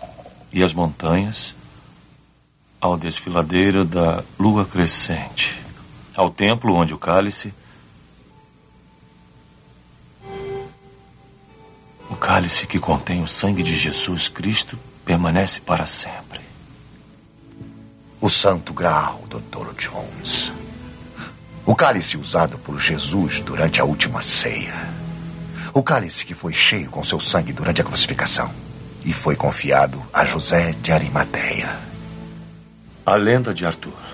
e as montanhas, ao desfiladeiro da lua crescente, ao templo onde o cálice O cálice que contém o sangue de Jesus Cristo permanece para sempre. O Santo Graal, Dr. Jones. O cálice usado por Jesus durante a última ceia. O cálice que foi cheio com seu sangue durante a crucificação e foi confiado a José de Arimateia. A lenda de Arthur.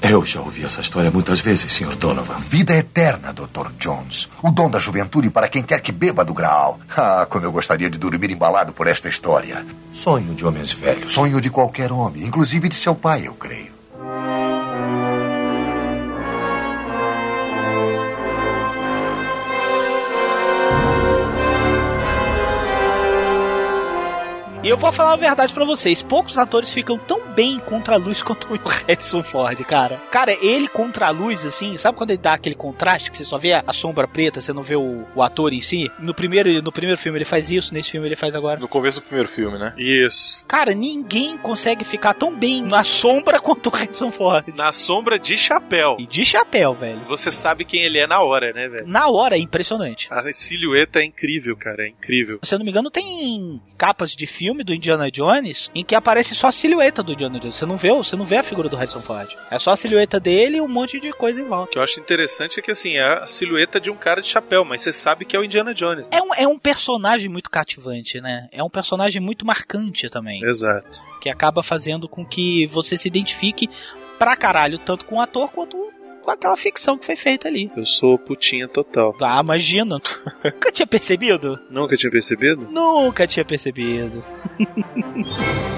Eu já ouvi essa história muitas vezes, Sr. Donovan. Vida eterna, Dr. Jones. O dom da juventude para quem quer que beba do Graal. Ah, como eu gostaria de dormir embalado por esta história. Sonho de homens velhos. Sonho de qualquer homem, inclusive de seu pai, eu creio. E eu vou falar a verdade para vocês: poucos atores ficam tão bem contra a luz quanto o Harrison Ford, cara. Cara, ele contra a luz, assim, sabe quando ele dá aquele contraste que você só vê a sombra preta, você não vê o, o ator em si? No primeiro, no primeiro filme ele faz isso, nesse filme ele faz agora. No começo do primeiro filme, né? Isso. Cara, ninguém consegue ficar tão bem na sombra quanto o Harrison Ford. Na sombra de chapéu. E de chapéu, velho. Você sabe quem ele é na hora, né, velho? Na hora, é impressionante. A silhueta é incrível, cara, é incrível. Se eu não me engano, tem capas de filme do Indiana Jones em que aparece só a silhueta do Indiana Jones. Você não vê, você não vê a figura do Harrison Ford. É só a silhueta dele e um monte de coisa em volta. O que eu acho interessante é que assim, é a silhueta de um cara de chapéu, mas você sabe que é o Indiana Jones. É um, é um personagem muito cativante, né? É um personagem muito marcante também. Exato. Que acaba fazendo com que você se identifique pra caralho, tanto com o ator quanto com aquela ficção que foi feita ali. Eu sou putinha total. Ah, imagina. Nunca tinha percebido? Nunca tinha percebido? Nunca tinha percebido.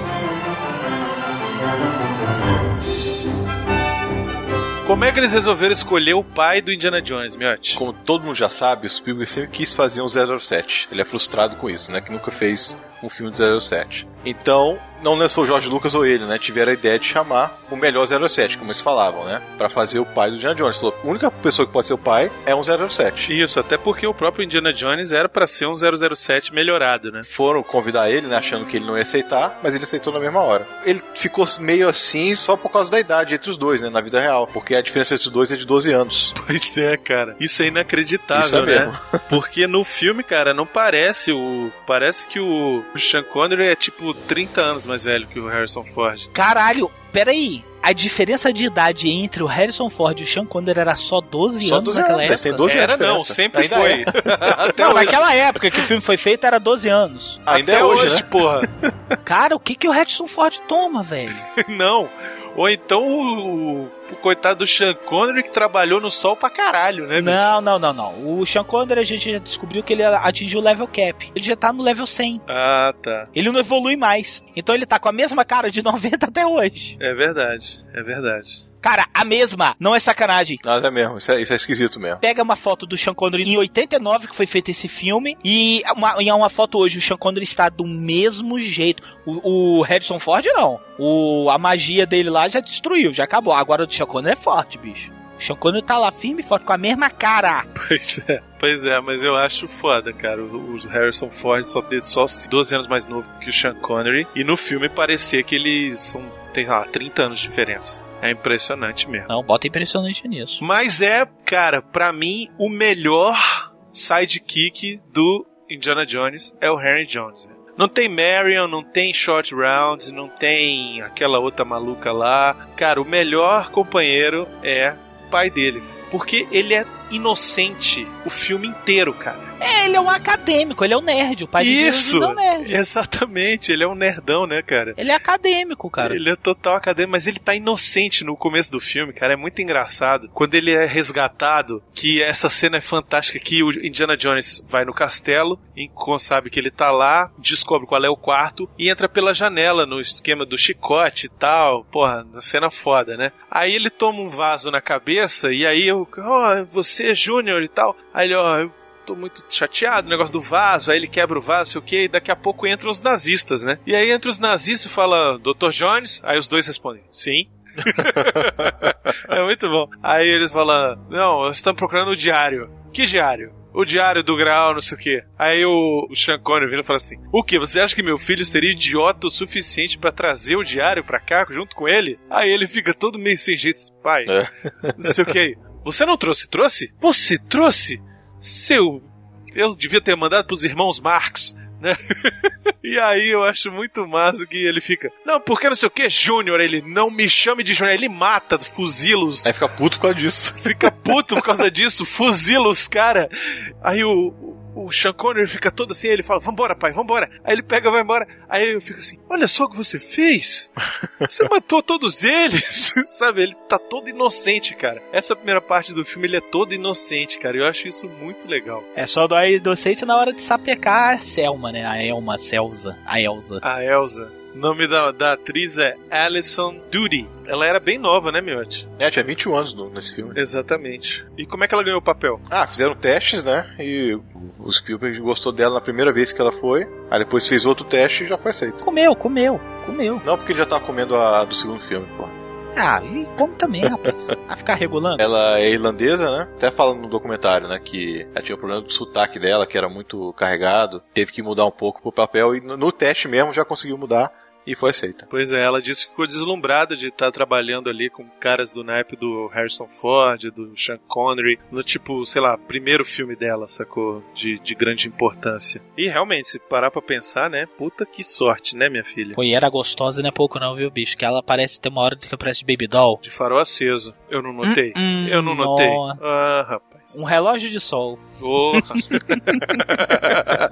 Como é que eles resolveram escolher o pai do Indiana Jones, Miotti? Como todo mundo já sabe, o Spielberg sempre quis fazer um 007. Ele é frustrado com isso, né? Que nunca fez um filme de 07. Então, não lembro se foi o George Lucas ou ele, né? Tiveram a ideia de chamar o melhor 07, como eles falavam, né? Pra fazer o pai do Indiana Jones. Falou, a única pessoa que pode ser o pai é um 07. Isso, até porque o próprio Indiana Jones era para ser um 007 melhorado, né? Foram convidar ele, né? Achando que ele não ia aceitar, mas ele aceitou na mesma hora. Ele ficou meio assim só por causa da idade entre os dois, né? Na vida real. Porque a diferença entre os dois é de 12 anos. Pois é, cara. Isso é inacreditável, Isso é né? mesmo. Porque no filme, cara, não parece o. Parece que o Sean Connery é tipo 30 anos mais velho que o Harrison Ford. Caralho, peraí. A diferença de idade entre o Harrison Ford e o Sean Connery era só 12 Só anos 12 naquela anos, época? eles têm 12 Era anos. de não, sempre Ainda foi. é. Até não, hoje. naquela época que o filme foi feito era 12 anos. Ainda Até é hoje, hoje, né? porra. Cara, o que, que o Harrison Ford toma, velho? não. Ou então o, o coitado do Sean Connery que trabalhou no sol pra caralho, né? bicho? Não, não, não, não. O Sean Connery a gente já descobriu que ele atingiu o level cap. Ele já tá no level 100. Ah, tá. Ele não evolui mais. Então ele tá com a mesma cara de 90 até hoje. É verdade, é verdade. Cara, a mesma. Não é sacanagem. Nada é mesmo, isso é, isso é esquisito mesmo. Pega uma foto do Sean Connery em 89, que foi feito esse filme, e uma, e uma foto hoje, o Sean Connery está do mesmo jeito. O, o Harrison Ford, não. O, a magia dele lá já destruiu, já acabou. Agora o do Sean Connery é forte, bicho. O Sean Connery tá lá firme e forte, com a mesma cara. Pois é, pois é, mas eu acho foda, cara. O, o Harrison Ford só tem só 12 anos mais novo que o Sean Connery, e no filme parecia que eles são, tem lá, 30 anos de diferença. É impressionante mesmo. Não, bota impressionante nisso. Mas é, cara, pra mim, o melhor sidekick do Indiana Jones é o Harry Jones. né? Não tem Marion, não tem Short Round, não tem aquela outra maluca lá. Cara, o melhor companheiro é o pai dele. Porque ele é inocente o filme inteiro, cara. É, ele é um acadêmico, ele é um nerd. O pai dele Isso! é um nerd. Exatamente, ele é um nerdão, né, cara? Ele é acadêmico, cara. Ele é total acadêmico, mas ele tá inocente no começo do filme, cara. É muito engraçado. Quando ele é resgatado, que essa cena é fantástica, que o Indiana Jones vai no castelo, e sabe que ele tá lá, descobre qual é o quarto, e entra pela janela no esquema do chicote e tal. Porra, cena foda, né? Aí ele toma um vaso na cabeça, e aí eu, ó, você é Júnior e tal. Aí ele, ó, eu tô muito chateado, o negócio do vaso, aí ele quebra o vaso, sei o quê, e daqui a pouco entram os nazistas, né? E aí entra os nazistas e fala, Dr. Jones, aí os dois respondem, sim. é muito bom. Aí eles falam, não, nós estamos procurando o diário. Que diário? O diário do Graal, não sei o quê. Aí o, o Sean Connery vira e fala assim: O que? Você acha que meu filho seria idiota o suficiente pra trazer o diário pra cá junto com ele? Aí ele fica todo meio sem jeito, pai. Não sei o que. Você não trouxe? Trouxe? Você trouxe? Seu. Eu devia ter mandado pros irmãos Marx. Né? e aí eu acho muito massa que ele fica, não, porque não sei o que, Júnior, ele não me chame de Júnior, ele mata, fuzila-os. Aí fica puto por causa disso. Fica puto por causa disso, fuzila os cara. Aí o, o Sean Connery fica todo assim, ele fala, vambora, pai, vambora. Aí ele pega, vai embora. Aí eu fico assim, olha só o que você fez. Você matou todos eles. Sabe, ele tá todo inocente, cara. Essa primeira parte do filme, ele é todo inocente, cara. Eu acho isso muito legal. É só do inocente na hora de sapecar a Selma, né? A Elma, a Celsa, a Elsa. A Elsa. O nome da, da atriz é Alison Doody. Ela era bem nova, né, Miotti? É, tinha 21 anos no, nesse filme. Exatamente. E como é que ela ganhou o papel? Ah, fizeram testes, né? E o Spielberg gostou dela na primeira vez que ela foi. Aí depois fez outro teste e já foi aceito. Comeu, comeu, comeu. Não, porque ele já tava comendo a do segundo filme, pô. Ah, e como também, rapaz. A ficar regulando. Ela é irlandesa, né? Até fala no documentário, né? Que ela tinha um problema do sotaque dela, que era muito carregado. Teve que mudar um pouco pro papel e no, no teste mesmo já conseguiu mudar e foi aceita. Pois é, ela disse que ficou deslumbrada de estar trabalhando ali com caras do naipe do Harrison Ford, do Sean Connery, no tipo, sei lá, primeiro filme dela, sacou? De, de grande importância. E realmente, se parar pra pensar, né? Puta que sorte, né, minha filha? Pô, e era gostosa, não é pouco não, viu, bicho? Que ela parece ter uma hora de que parece de Baby Doll. De farol aceso. Eu não notei. Hum, hum, Eu não notei. nó. Ah, rapaz. Um relógio de sol. Porra.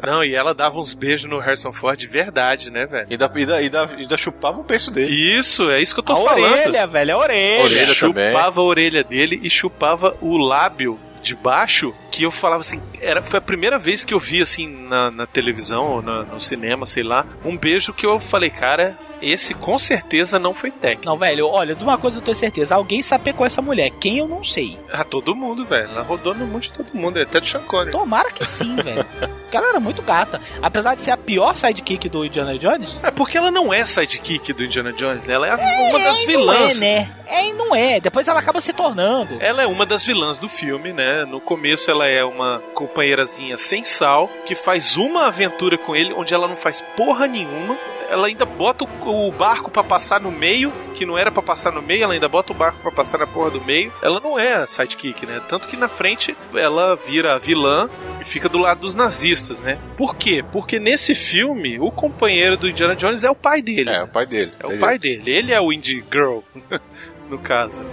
não, e ela dava uns beijos no Harrison Ford de verdade, né, velho? E ainda, e ainda, e ainda, ainda chupava o peixe dele. Isso, é isso que eu tô a falando. orelha, velho, a orelha. Orelha também. chupava a orelha dele e chupava o lábio de baixo que eu falava assim, era, foi a primeira vez que eu vi assim na, na televisão ou na- no cinema, sei lá, um beijo que eu falei, cara, esse com certeza não foi técnico. Não, velho, olha, de uma coisa eu tenho certeza. Alguém sapecou essa mulher. Quem eu não sei. Ah, todo mundo, velho. Ela rodou no mundo de todo mundo, até do Sean Connery. Tomara que sim, velho. Porque ela era muito gata. Apesar de ser a pior sidekick do Indiana Jones. É porque ela não é sidekick do Indiana Jones, né? Ela é a- uma das é, vilãs. Não é, né? É e não é. Depois ela acaba se tornando. Ela é uma das vilãs do filme, né? No começo ela é uma companheirazinha sem sal que faz uma aventura com ele onde ela não faz porra nenhuma. Ela ainda bota o, o barco pra passar no meio, que não era pra passar no meio, ela ainda bota o barco pra passar na porra do meio. Ela não é a sidekick, né? Tanto que na frente ela vira a vilã e fica do lado dos nazistas, né? Por quê? Porque nesse filme o companheiro do Indiana Jones é o pai dele. É, o pai dele. É o Ele- pai dele. Ele é o Indie Girl, no caso.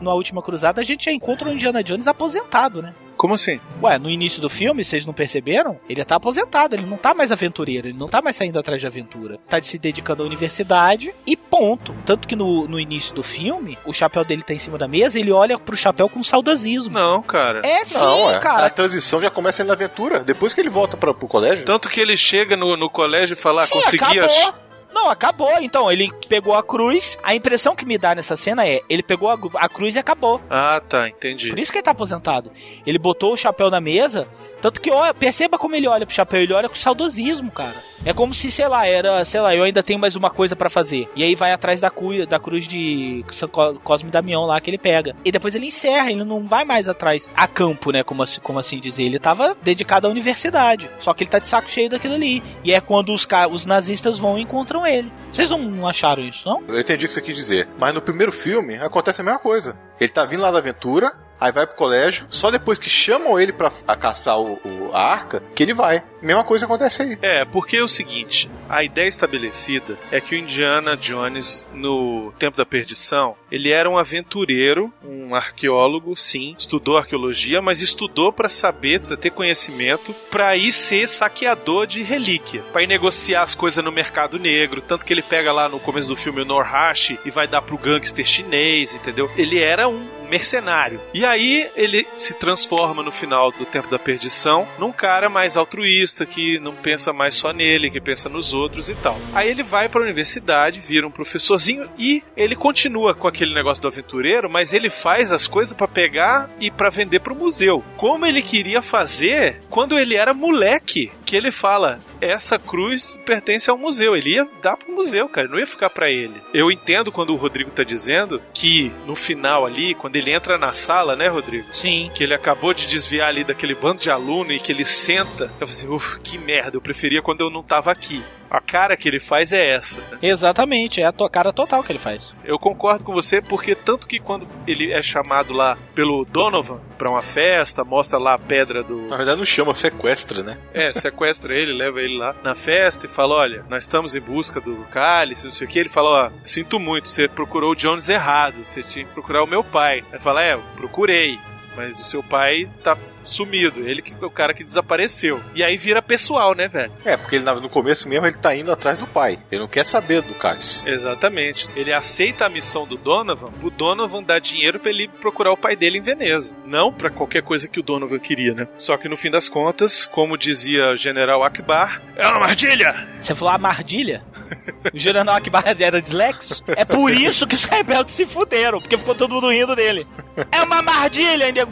Na última cruzada a gente já encontra o Indiana Jones aposentado, né? Como assim? Ué, no início do filme, vocês não perceberam? Ele tá aposentado, ele não tá mais aventureiro, ele não tá mais saindo atrás de aventura. Tá se dedicando à universidade e ponto. Tanto que no, no início do filme, o chapéu dele tá em cima da mesa e ele olha pro chapéu com saudosismo. Não, cara. É sim, Não, é. cara. A transição já começa na aventura. Depois que ele volta pra, pro colégio. Tanto que ele chega no, no colégio e fala, ah, Sim, consegui acabou. Não, acabou. Então, ele pegou a cruz. A impressão que me dá nessa cena é: ele pegou a, a cruz e acabou. Ah, tá, entendi. Por isso que ele tá aposentado. Ele botou o chapéu na mesa. Tanto que, ó, perceba como ele olha pro chapéu. Ele olha com saudosismo, cara. É como se, sei lá, era, sei lá, eu ainda tenho mais uma coisa pra fazer. E aí vai atrás da, cu, da cruz de São Co- Cosme e Damião lá que ele pega. E depois ele encerra, ele não vai mais atrás a campo, né? Como, assim- como assim dizer. Ele tava dedicado à universidade. Só que ele tá de saco cheio daquilo ali. E é quando os, os nazistas vão e encontram ele. Vocês não acharam isso, não? Eu entendi o que você quis dizer. Mas no primeiro filme acontece a mesma coisa. Ele tá vindo lá da aventura, aí vai pro colégio, só depois que chamam ele pra caçar o, o- a arca, que ele vai. Mesma coisa acontece aí. É, porque é o seguinte, a ideia estabelecida é que o Indiana Jones, no Tempo da Perdição, ele era um aventureiro, um arqueólogo, sim, estudou arqueologia, mas estudou pra saber, pra ter conhecimento, pra ir ser saqueador de relíquia, pra ir negociar as coisas no mercado negro, tanto que ele pega lá no começo do filme o Norhashi e vai dar pro gangster chinês, entendeu? Ele era um um mercenário. E aí ele se transforma no final do Tempo da Perdição num cara mais altruísta, que não pensa mais só nele, que pensa nos outros e tal. Aí ele vai pra universidade, vira um professorzinho e ele continua com aquele negócio do aventureiro, mas ele faz as coisas pra pegar e pra vender pro museu. Como ele queria fazer quando ele era moleque, que ele fala: essa cruz pertence ao museu. Ele ia dar pro museu, cara, não ia ficar pra ele. Eu entendo quando o Rodrigo tá dizendo que no final ali, quando ele entra na sala, né, Rodrigo? Sim. Que ele acabou de desviar ali daquele bando de aluno e que ele senta. Eu falei assim, uff, que merda, eu preferia quando eu não tava aqui. A cara que ele faz é essa. né? Exatamente, é a to- cara total que ele faz. Eu concordo com você, porque tanto que quando ele é chamado lá pelo Donovan pra uma festa, mostra lá a pedra do. Na verdade não chama, sequestra, né? É, sequestra ele, leva ele lá na festa e fala: Olha, nós estamos em busca do cálice, não sei o que. Ele fala: Ó, sinto muito, você procurou o Jones errado, você tinha que procurar o meu pai. Ele fala: É, eu procurei, mas o seu pai tá sumido, ele que é o cara que desapareceu. E aí vira pessoal, né, velho? É, porque ele na- no começo mesmo ele tá indo atrás do pai. Ele não quer saber do cálice. Exatamente. Ele aceita a missão do Donovan, o Donovan dá dinheiro pra ele procurar o pai dele em Veneza. Não pra qualquer coisa que o Donovan queria, né? Só que no fim das contas, como dizia o General Akbar, é uma armadilha! Você falou a mardilha? o General Akbar era dislexo? É por isso que os rebeldes se fuderam, porque ficou todo mundo rindo dele. É uma mardilha! Ainda...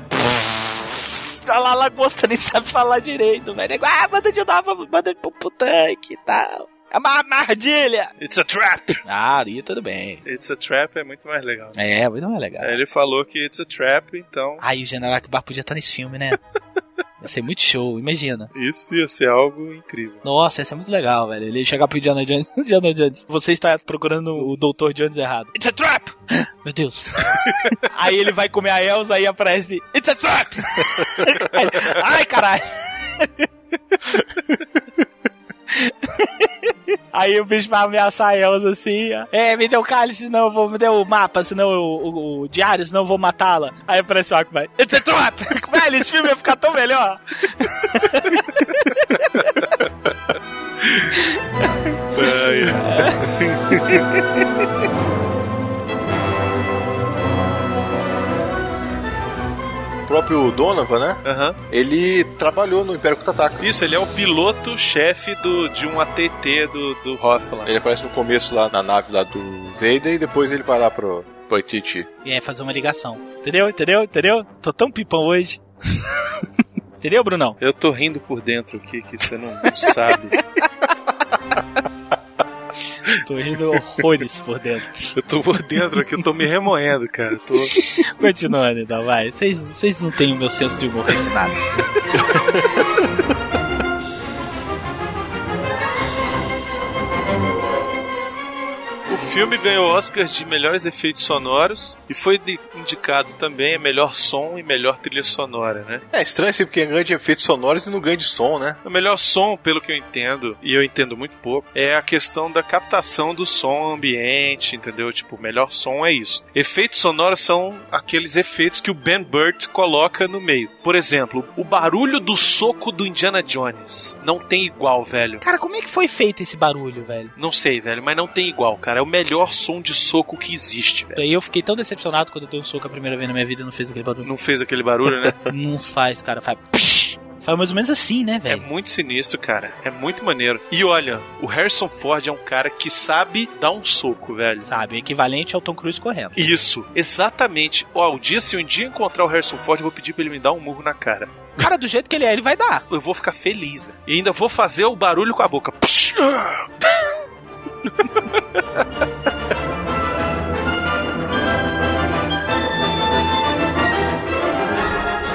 Lá, lagosta, nem sabe falar direito, velho. Ah, manda de novo, manda pro tanque e tal. É uma mardilha! It's a trap! Ah, aí tudo bem. It's a trap é muito mais legal. É, muito mais legal. Ele falou que it's a trap, então. Aí o General Akbar podia estar nesse filme, né? Ia ser muito show, imagina. Isso ia ser algo incrível. Nossa, ia ser muito legal, velho. Ele ia chegar pro Indiana Jones. Indiana Jones, você está procurando o Dr. Jones errado. It's a trap! Meu Deus. aí ele vai comer a Elsa e aparece. It's a trap! Ai, caralho! Aí o bicho vai ameaçar Elsa assim. É, me dê o cálice, senão eu vou. Me dê o mapa, senão eu, o, o diário, senão eu vou matá-la. Aí aparece o Aquaman. It's a trap! Velho, esse filme ia ficar tão melhor. O próprio Donovan, né? Aham. Ele trabalhou no Império Contra-Ataca. Isso, ele é o piloto-chefe do, de um ATT do, do Hoth lá. Ele aparece no começo lá na nave lá do Vader e depois ele vai lá pro, pro Ititi. E aí fazer uma ligação. Entendeu? Entendeu? Entendeu? Tô tão pipão hoje. Entendeu, Brunão? Eu tô rindo por dentro aqui, que você não sabe. Tô rindo horrores por dentro. Eu tô por dentro aqui, eu tô me remoendo, cara. Eu tô... Continuando então, vai. Vocês vocês não têm o meu senso de humor refinado. filme ganhou Oscar de melhores efeitos sonoros e foi indicado também a melhor som e melhor trilha sonora, né? É estranho assim, porque ganha de efeitos sonoros e não ganha de som, né? O melhor som, pelo que eu entendo, e eu entendo muito pouco, é a questão da captação do som ambiente, entendeu? Tipo, o melhor som é isso. Efeitos sonoros são aqueles efeitos que o Ben Burt coloca no meio. Por exemplo, o barulho do soco do Indiana Jones. Não tem igual, velho. Cara, como é que foi feito esse barulho, velho? Não sei, velho, mas não tem igual, cara. É o melhor som de soco que existe, velho. Aí eu fiquei tão decepcionado quando eu dei um soco a primeira vez na minha vida e não fez aquele barulho. Não fez aquele barulho, né? Não faz, cara. Faz. psh. Faz mais ou menos assim, né, É velho? muito sinistro, cara. É muito maneiro. E olha, o Harrison Ford é um cara que sabe dar um soco, velho. Sabe, equivalente ao Tom Cruise correndo. Isso, exatamente. Ó, o dia, se um dia encontrar o Harrison Ford, eu vou pedir pra ele me dar um murro na cara. Cara, do jeito que ele é, ele vai dar. Eu vou ficar feliz. velho. E ainda vou fazer o barulho com a boca. Psh!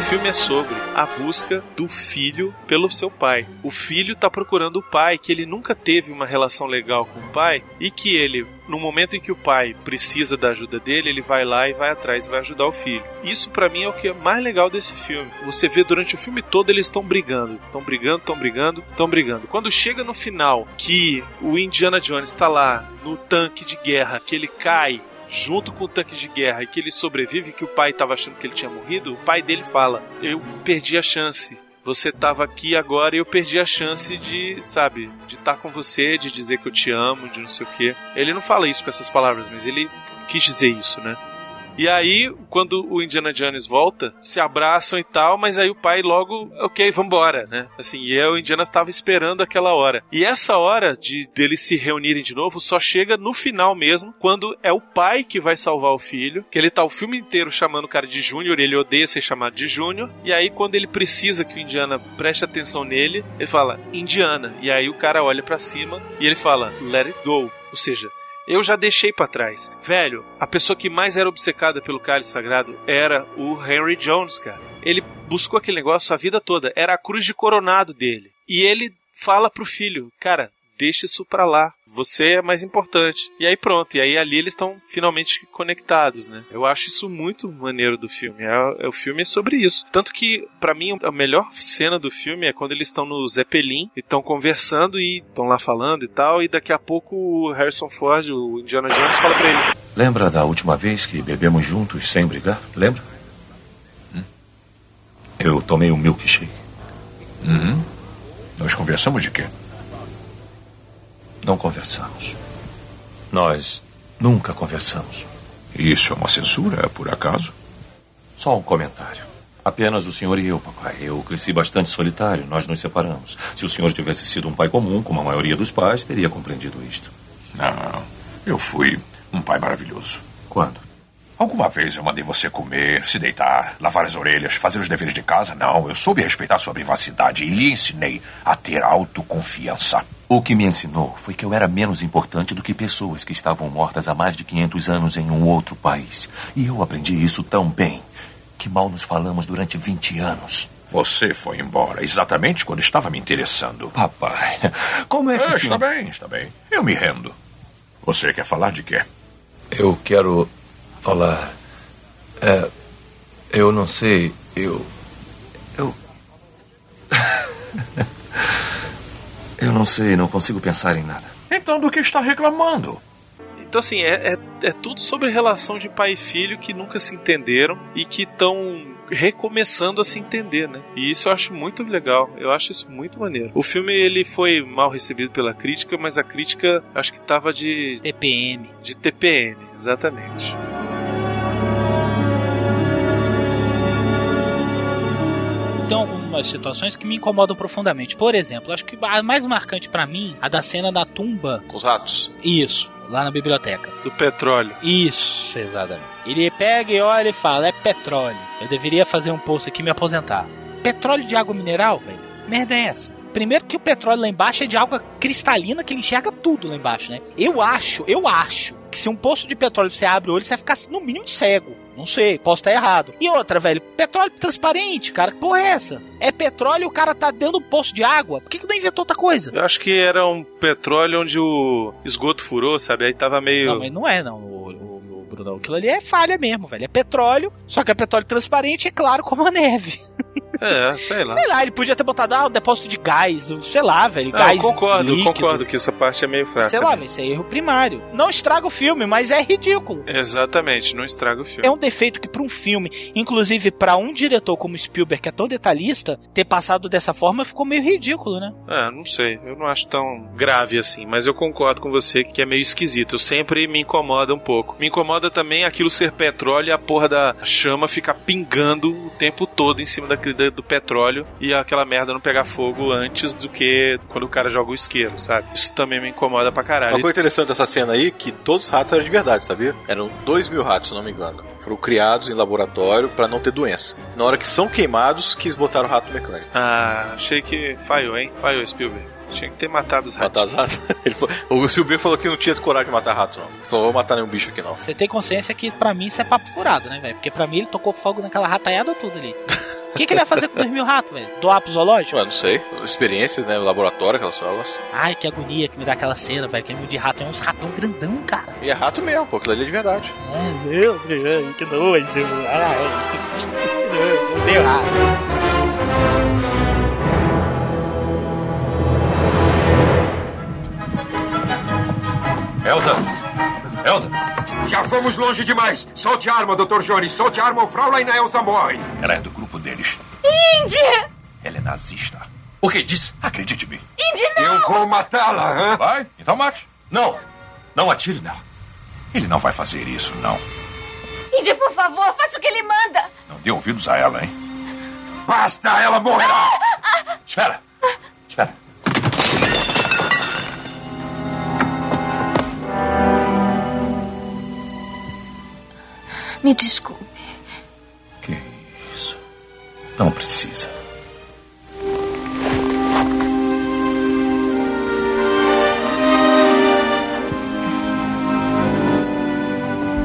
O filme é sobre a busca do filho pelo seu pai. O filho tá procurando o pai, que ele nunca teve uma relação legal com o pai, e que ele, no momento em que o pai precisa da ajuda dele, ele vai lá e vai atrás e vai ajudar o filho. Isso pra mim é o que é mais legal desse filme. Você vê durante o filme todo eles estão brigando, estão brigando, estão brigando, estão brigando. Quando chega no final que o Indiana Jones tá lá no tanque de guerra, que ele cai junto com o tanque de guerra e que ele sobrevive, que o pai estava achando que ele tinha morrido, o pai dele fala: Eu perdi a chance. Você estava aqui agora e eu perdi a chance de, sabe, de estar com você, de dizer que eu te amo, de não sei o quê. Ele não fala isso com essas palavras, mas ele quis dizer isso, né? E aí, quando o Indiana Jones volta, se abraçam e tal, mas aí o pai logo, ok, vambora, né? Assim, e aí o Indiana estava esperando aquela hora. E essa hora de deles se reunirem de novo só chega no final mesmo, quando é o pai que vai salvar o filho, que ele tá o filme inteiro chamando o cara de Júnior, ele odeia ser chamado de Júnior, e aí quando ele precisa que o Indiana preste atenção nele, ele fala, Indiana. E aí o cara olha para cima e ele fala, let it go. Ou seja, eu já deixei para trás. Velho, a pessoa que mais era obcecada pelo cálice sagrado era o Henry Jones, cara. Ele buscou aquele negócio a vida toda. Era a cruz de coronado dele. E ele fala pro filho, cara, deixa isso pra lá. Você é mais importante. E aí pronto. E aí ali eles estão finalmente conectados, né? Eu acho isso muito maneiro do filme. É, é o filme é sobre isso. Tanto que, para mim, a melhor cena do filme é quando eles estão no Zeppelin e estão conversando e estão lá falando e tal. E daqui a pouco o Harrison Ford, o Indiana Jones, fala pra ele: Lembra da última vez que bebemos juntos sem brigar? Lembra? Hum? Eu tomei um milkshake. Uhum. Nós conversamos de quê? Não conversamos. Nós nunca conversamos. Isso é uma censura, por acaso? Só um comentário. Apenas o senhor e eu, papai. Eu cresci bastante solitário, nós nos separamos. Se o senhor tivesse sido um pai comum, como a maioria dos pais, teria compreendido isto. Não, eu fui um pai maravilhoso. Quando? Alguma vez eu mandei você comer, se deitar, lavar as orelhas, fazer os deveres de casa? Não, eu soube respeitar sua privacidade e lhe ensinei a ter autoconfiança. O que me ensinou foi que eu era menos importante do que pessoas que estavam mortas há mais de 500 anos em um outro país. E eu aprendi isso tão bem que mal nos falamos durante 20 anos. Você foi embora exatamente quando estava me interessando. Papai, como é que... Ah, o senhor- Está bem, está bem. Eu me rendo. Você quer falar de quê? Eu quero falar. É, eu não sei, eu. Eu. Eu não sei, não consigo pensar em nada. Então do que está reclamando? Então, assim, é, é, é tudo sobre relação de pai e filho que nunca se entenderam e que estão recomeçando a se entender, né? E isso eu acho muito legal. Eu acho isso muito maneiro. O filme ele foi mal recebido pela crítica, mas a crítica acho que tava de TPM. de TPM, exatamente. Tem algumas situações que me incomodam profundamente. Por exemplo, acho que a mais marcante pra mim, a da cena da tumba. Com os ratos. Isso, lá na biblioteca. Do petróleo. Isso, exatamente. Ele pega e olha e fala: é petróleo. Eu deveria fazer um post aqui e me aposentar. Petróleo de água mineral, velho? Merda é essa? Primeiro que o petróleo lá embaixo é de água cristalina que ele enxerga tudo lá embaixo, né? Eu acho, eu acho que se um poço de petróleo você abre o olho, você vai ficar no mínimo cego. Não sei, posso estar errado. E outra, velho, petróleo transparente, cara, que porra é essa? É petróleo e o cara tá dentro de um poço de água? Por que, que não inventou outra coisa? Eu acho que era um petróleo onde o esgoto furou, sabe? Aí tava meio. Não, mas não é, não. O, o, o Bruno, aquilo ali é falha mesmo, velho. É petróleo, só que é petróleo transparente, é claro como a neve. É, sei lá. Sei lá, ele podia ter botado ah, um depósito de gás, sei lá, velho. Não, gás eu concordo, líquido. concordo que essa parte é meio fraca. Sei lá, né? velho, isso é erro primário. Não estraga o filme, mas é ridículo. Exatamente, não estraga o filme. É um defeito que pra um filme, inclusive pra um diretor como Spielberg, que é tão detalhista, ter passado dessa forma ficou meio ridículo, né? É, não sei. Eu não acho tão grave assim, mas eu concordo com você que é meio esquisito. Eu sempre me incomoda um pouco. Me incomoda também aquilo ser petróleo e a porra da chama ficar pingando o tempo todo em cima daquele, do petróleo e aquela merda não pegar fogo antes do que quando o cara joga o isqueiro, sabe? Isso também me incomoda pra caralho. Uma coisa interessante dessa cena aí, que todos os ratos eram de verdade, sabia? Eram dois mil ratos, se não me engano. Foram criados em laboratório pra não ter doença. Na hora que são queimados, quis botar o rato mecânico. Ah, achei que falhou, hein? Falhou, Spielberg. Tinha que ter matado os ratos. Matar os ratos. Falou- o Silber falou que não tinha coragem de matar rato, não. Ele falou, vou matar nenhum bicho aqui, não. Você tem consciência que pra mim isso é papo furado, né, velho? Porque pra mim ele tocou fogo naquela rataiada tudo ali. O que, que ele vai fazer com dois mil ratos, velho? Doar pro zoológico? Ué, não sei. Experiências, né? Laboratório, aquelas coisas. Ai, que agonia que me dá aquela cena, velho. Que é de rato, é uns ratão grandão, cara. E é rato mesmo, pô. Aquilo ali é de verdade. Ai, meu Deus, que nojo. Ai, que nojo. Odeio rato. Elsa! Elsa! Já fomos longe demais. Solte a arma, Dr. Jones. Solte a arma ou Fraulein Elsa morre. Ela é do grupo deles. Indy! Ela é nazista. O que diz? Acredite-me. Indy, não! Eu vou matá-la, hã? Vai, então mate. Não! Não atire nela. Ele não vai fazer isso, não. Indy, por favor, faça o que ele manda. Não dê ouvidos a ela, hein? Basta, ela morrerá! Espera! Espera. Me desculpe. Não precisa.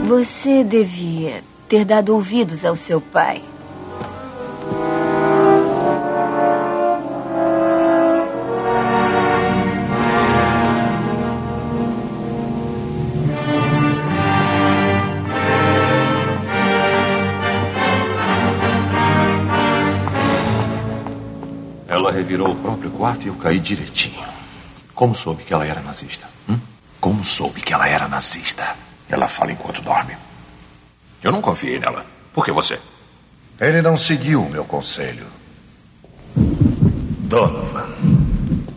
Você devia ter dado ouvidos ao seu pai. Revirou o próprio quarto e eu caí direitinho. Como soube que ela era nazista? Hum? Como soube que ela era nazista? Ela fala enquanto dorme. Eu não confiei nela. Por que você? Ele não seguiu o meu conselho. Donovan.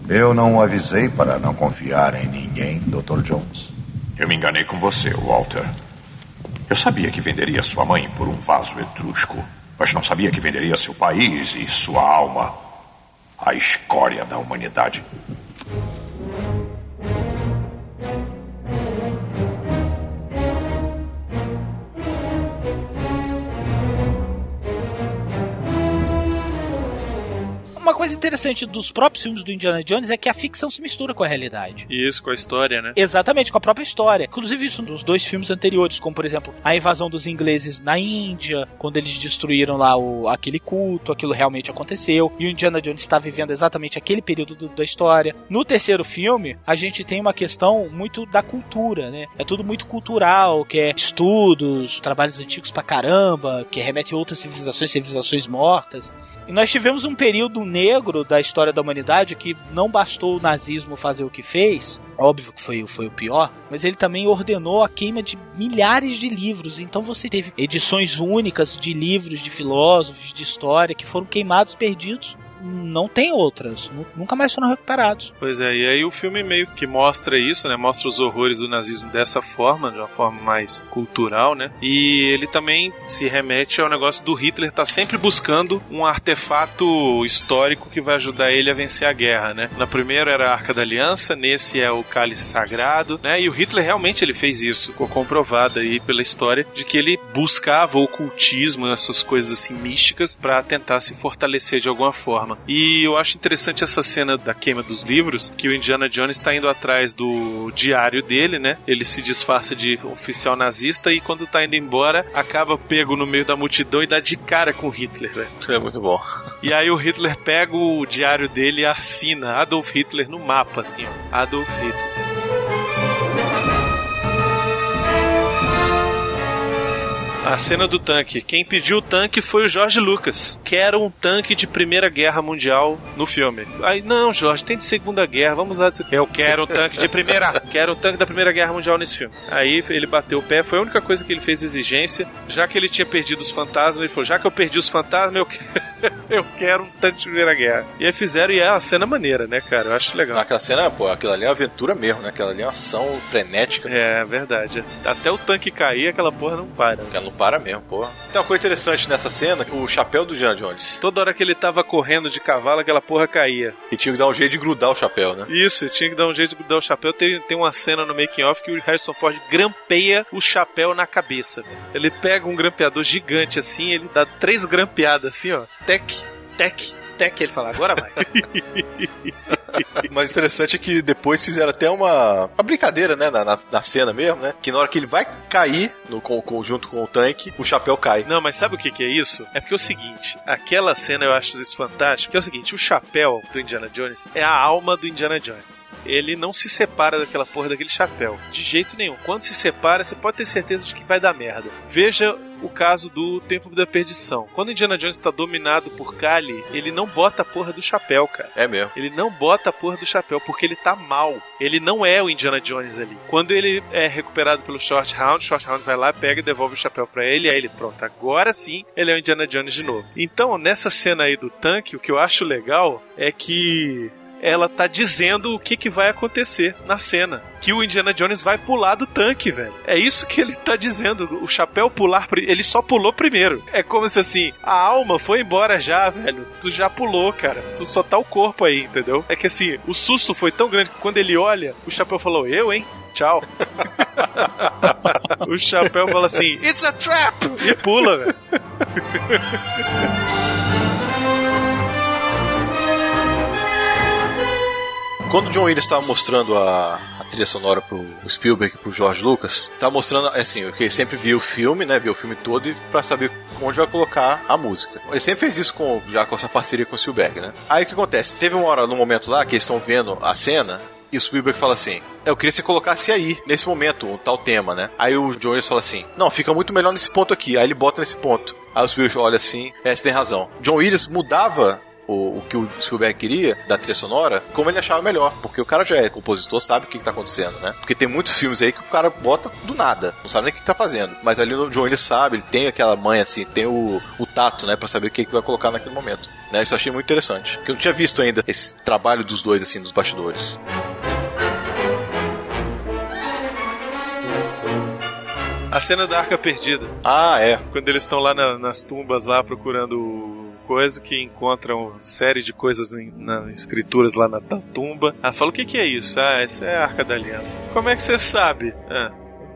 Eu não o avisei para não confiar em ninguém, Dr. Jones. Eu me enganei com você, Walter. Eu sabia que venderia sua mãe por um vaso etrusco, mas não sabia que venderia seu país e sua alma. A escória da humanidade. Coisa interessante dos próprios filmes do Indiana Jones é que a ficção se mistura com a realidade. Isso, com a história, né? Exatamente, com a própria história. Inclusive isso nos dois filmes anteriores, como por exemplo, a invasão dos ingleses na Índia, quando eles destruíram lá o, aquele culto, aquilo realmente aconteceu, e o Indiana Jones está vivendo exatamente aquele período do- da história. No terceiro filme, a gente tem uma questão muito da cultura, né? É tudo muito cultural, que é estudos, trabalhos antigos pra caramba, que remete a outras civilizações, civilizações mortas. E nós tivemos um período negro da história da humanidade que não bastou o nazismo fazer o que fez, óbvio que foi, foi o pior, mas ele também ordenou a queima de milhares de livros. Então você teve edições únicas de livros de filósofos, de história, que foram queimados, perdidos. Não tem outras, nu- nunca mais foram recuperados. Pois é, e aí o filme meio que mostra isso, né? Mostra os horrores do nazismo dessa forma, de uma forma mais cultural, né? E ele também se remete ao negócio do Hitler estar sempre buscando um artefato histórico que vai ajudar ele a vencer a guerra, né? Na primeira era a Arca da Aliança, nesse é o Cálice Sagrado, né? E o Hitler realmente ele fez isso, ficou comprovado aí pela história de que ele buscava o ocultismo, essas coisas assim místicas para tentar se fortalecer de alguma forma. E eu acho interessante essa cena da queima dos livros, que o Indiana Jones está indo atrás do diário dele, né? Ele se disfarça de oficial nazista e quando tá indo embora, acaba pego no meio da multidão e dá de cara com Hitler, velho. É muito bom. E aí o Hitler pega o diário dele e assina Adolf Hitler no mapa, assim, ó. Adolf Hitler. A cena do tanque. Quem pediu o tanque foi o Jorge Lucas. Quero um tanque de Primeira Guerra Mundial no filme. Aí, não, Jorge, tem de Segunda Guerra, vamos usar. de- Eu quero um tanque de Primeira. quero um tanque da Primeira Guerra Mundial nesse filme. Aí ele bateu o pé, foi a única coisa que ele fez exigência. Já que ele tinha perdido os fantasmas, ele falou: já que eu perdi os fantasmas, eu quero. eu quero um tanque de Primeira Guerra. E aí fizeram, e é uma cena maneira, né, cara? Eu acho legal. Aquela cena, pô, aquilo ali é uma aventura mesmo, né? Aquela ali é uma ação frenética. É, verdade. Até o tanque cair, aquela porra não para. Ela não para mesmo, porra. Tem uma coisa interessante nessa cena, o chapéu do Indiana Jones. Toda hora que ele tava correndo de cavalo, aquela porra caía. E tinha que dar um jeito de grudar o chapéu, né? Isso, tinha que dar um jeito de grudar o chapéu. Tem, tem uma cena no making off que o Harrison Ford grampeia o chapéu na cabeça. velho. Ele pega um grampeador gigante assim, ele dá três grampeadas assim, ó. Tec, tec, tec. Ele fala, agora vai. Mas interessante é que depois fizeram até uma, uma brincadeira, né? Na, na, na cena mesmo, né? Que na hora que ele vai cair no, com, com- junto com o tanque, o chapéu cai. Não, mas sabe o que, que é isso? É porque é o seguinte: aquela cena eu acho isso fantástico. Que é o seguinte: o chapéu do Indiana Jones é a alma do Indiana Jones. Ele não se separa daquela porra daquele chapéu. De jeito nenhum. Quando se separa, você pode ter certeza de que vai dar merda. Veja o caso do Templo da Perdição. Quando Indiana Jones está dominado por Kali, ele não bota a porra do chapéu, cara. É mesmo. Ele não bota a porra do chapéu porque ele tá mal. Ele não é o Indiana Jones ali. Quando ele é recuperado pelo Short Round, o Short Round vai lá, pega e devolve o chapéu pra ele, aí ele, pronto, agora sim ele é o Indiana Jones de novo. Então, nessa cena aí do tanque, o que eu acho legal é que ela tá dizendo o que, que vai acontecer na cena. Que o Indiana Jones vai pular do tanque, velho. É isso que ele tá dizendo. O chapéu pular, ele só pulou primeiro. É como se assim, a alma foi embora já, velho. Tu já pulou, cara. Tu só tá o corpo aí, entendeu? É que assim, o susto foi tão grande que quando ele olha, o chapéu falou: Eu, hein? Tchau. o chapéu fala assim: It's a trap! E pula, velho. Quando o John Williams estava mostrando a, a trilha sonora pro Spielberg e pro George Lucas, tava mostrando, assim, o que ele sempre viu o filme, né? Viu o filme todo e saber onde vai colocar a música. Ele sempre fez isso com, já com essa parceria com o Spielberg, né? Aí o que acontece? Teve uma hora, no momento lá, que eles estão vendo a cena, e o Spielberg fala assim: Eu queria que você colocasse aí, nesse momento, um tal tema, né? Aí o John Williams fala assim: Não, fica muito melhor nesse ponto aqui. Aí ele bota nesse ponto. Aí o Spielberg olha assim: É, você tem razão. John Williams mudava o, o que o Spielberg queria da trilha sonora, como ele achava melhor. Porque o cara já é compositor, sabe o que, que tá acontecendo, né? Porque tem muitos filmes aí que o cara bota do nada, não sabe nem o que, que tá fazendo. Mas ali o John Williams sabe, ele tem aquela manha assim, tem o, o tato, né, pra saber o que, que vai colocar naquele momento. Né? Isso eu achei muito interessante. Porque eu não tinha visto ainda esse trabalho dos dois, assim, dos bastidores. A cena da Arca Perdida. Ah, é. Quando eles estão lá na- nas tumbas lá procurando coisa que encontram uma série de coisas nas escrituras lá na, na tumba. Ela fala, o que, que é isso? Ah, essa é a Arca da Aliança. Como é que você sabe? Ah,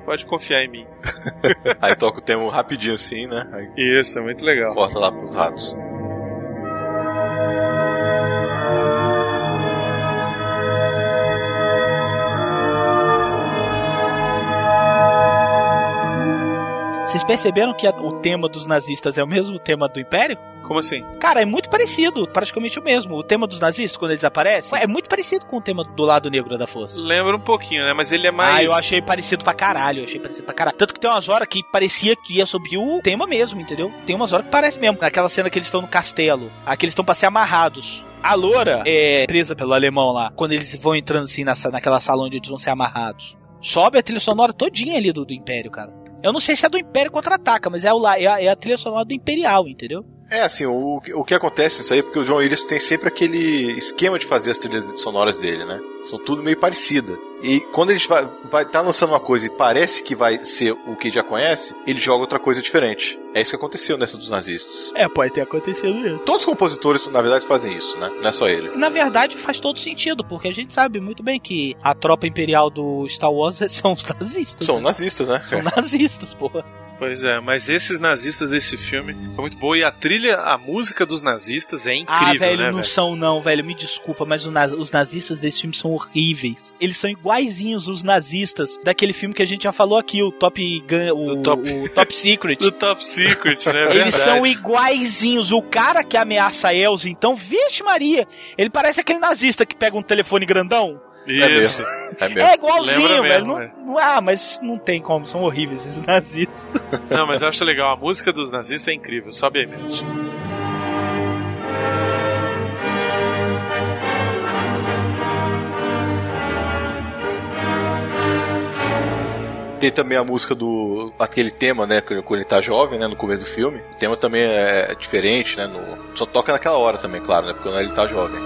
pode confiar em mim. Aí toca o tema rapidinho assim, né? Aí Isso, é muito legal. corta lá pros ratos. Vocês perceberam que o tema dos nazistas é o mesmo tema do Império? Como assim? Cara, é muito parecido, praticamente o mesmo. O tema dos nazistas, quando eles aparecem, é muito parecido com o tema do lado negro da força. Lembra um pouquinho, né? Mas ele é mais. Ah, eu achei parecido pra caralho, eu achei parecido pra caralho. Tanto que tem umas horas que parecia que ia subir o tema mesmo, entendeu? Tem umas horas que parece mesmo. Naquela cena que eles estão no castelo, aqui eles estão pra ser amarrados. A loura é presa pelo alemão lá, quando eles vão entrando assim na, naquela sala onde eles vão ser amarrados. Sobe a trilha sonora todinha ali do, do Império, cara. Eu não sei se é do Império contra-ataca, mas é, o, é, a, é a trilha sonora do Imperial, entendeu? É, assim, o, o que acontece nisso aí é porque o John Williams tem sempre aquele esquema de fazer as trilhas sonoras dele, né? São tudo meio parecida. E quando ele vai vai tá lançando uma coisa e parece que vai ser o que já conhece, ele joga outra coisa diferente. É isso que aconteceu nessa dos nazistas. É, pode ter acontecido isso. Todos os compositores, na verdade, fazem isso, né? Não é só ele. Na verdade, faz todo sentido, porque a gente sabe muito bem que a tropa imperial do Star Wars são os nazistas. São né? nazistas, né? São nazistas, porra. Pois é, mas esses nazistas desse filme são muito bons. E a trilha, a música dos nazistas é incrível, ah, velho, né, não velho? são não, velho. Me desculpa, mas naz- os nazistas desse filme são horríveis. Eles são iguaizinhos os nazistas daquele filme que a gente já falou aqui, o Top Gun, o, Top- o Top Secret. Do Top Secret, né? Eles Verdade. são iguaizinhos. O cara que ameaça a Elsa, então, vixe Maria, ele parece aquele nazista que pega um telefone grandão. Isso. É mesmo. É igualzinho, Lembra velho. mesmo, Não- é. não- ah, mas não tem como, são horríveis esses nazistas. Não, mas eu acho legal. A música dos nazistas é incrível. Sobe aí, mente. Tem também a música do. aquele tema, né? Quando ele tá jovem, né? No começo do filme. O tema também é diferente, né? no- só toca naquela hora também, claro, né? Porque quando ele tá jovem.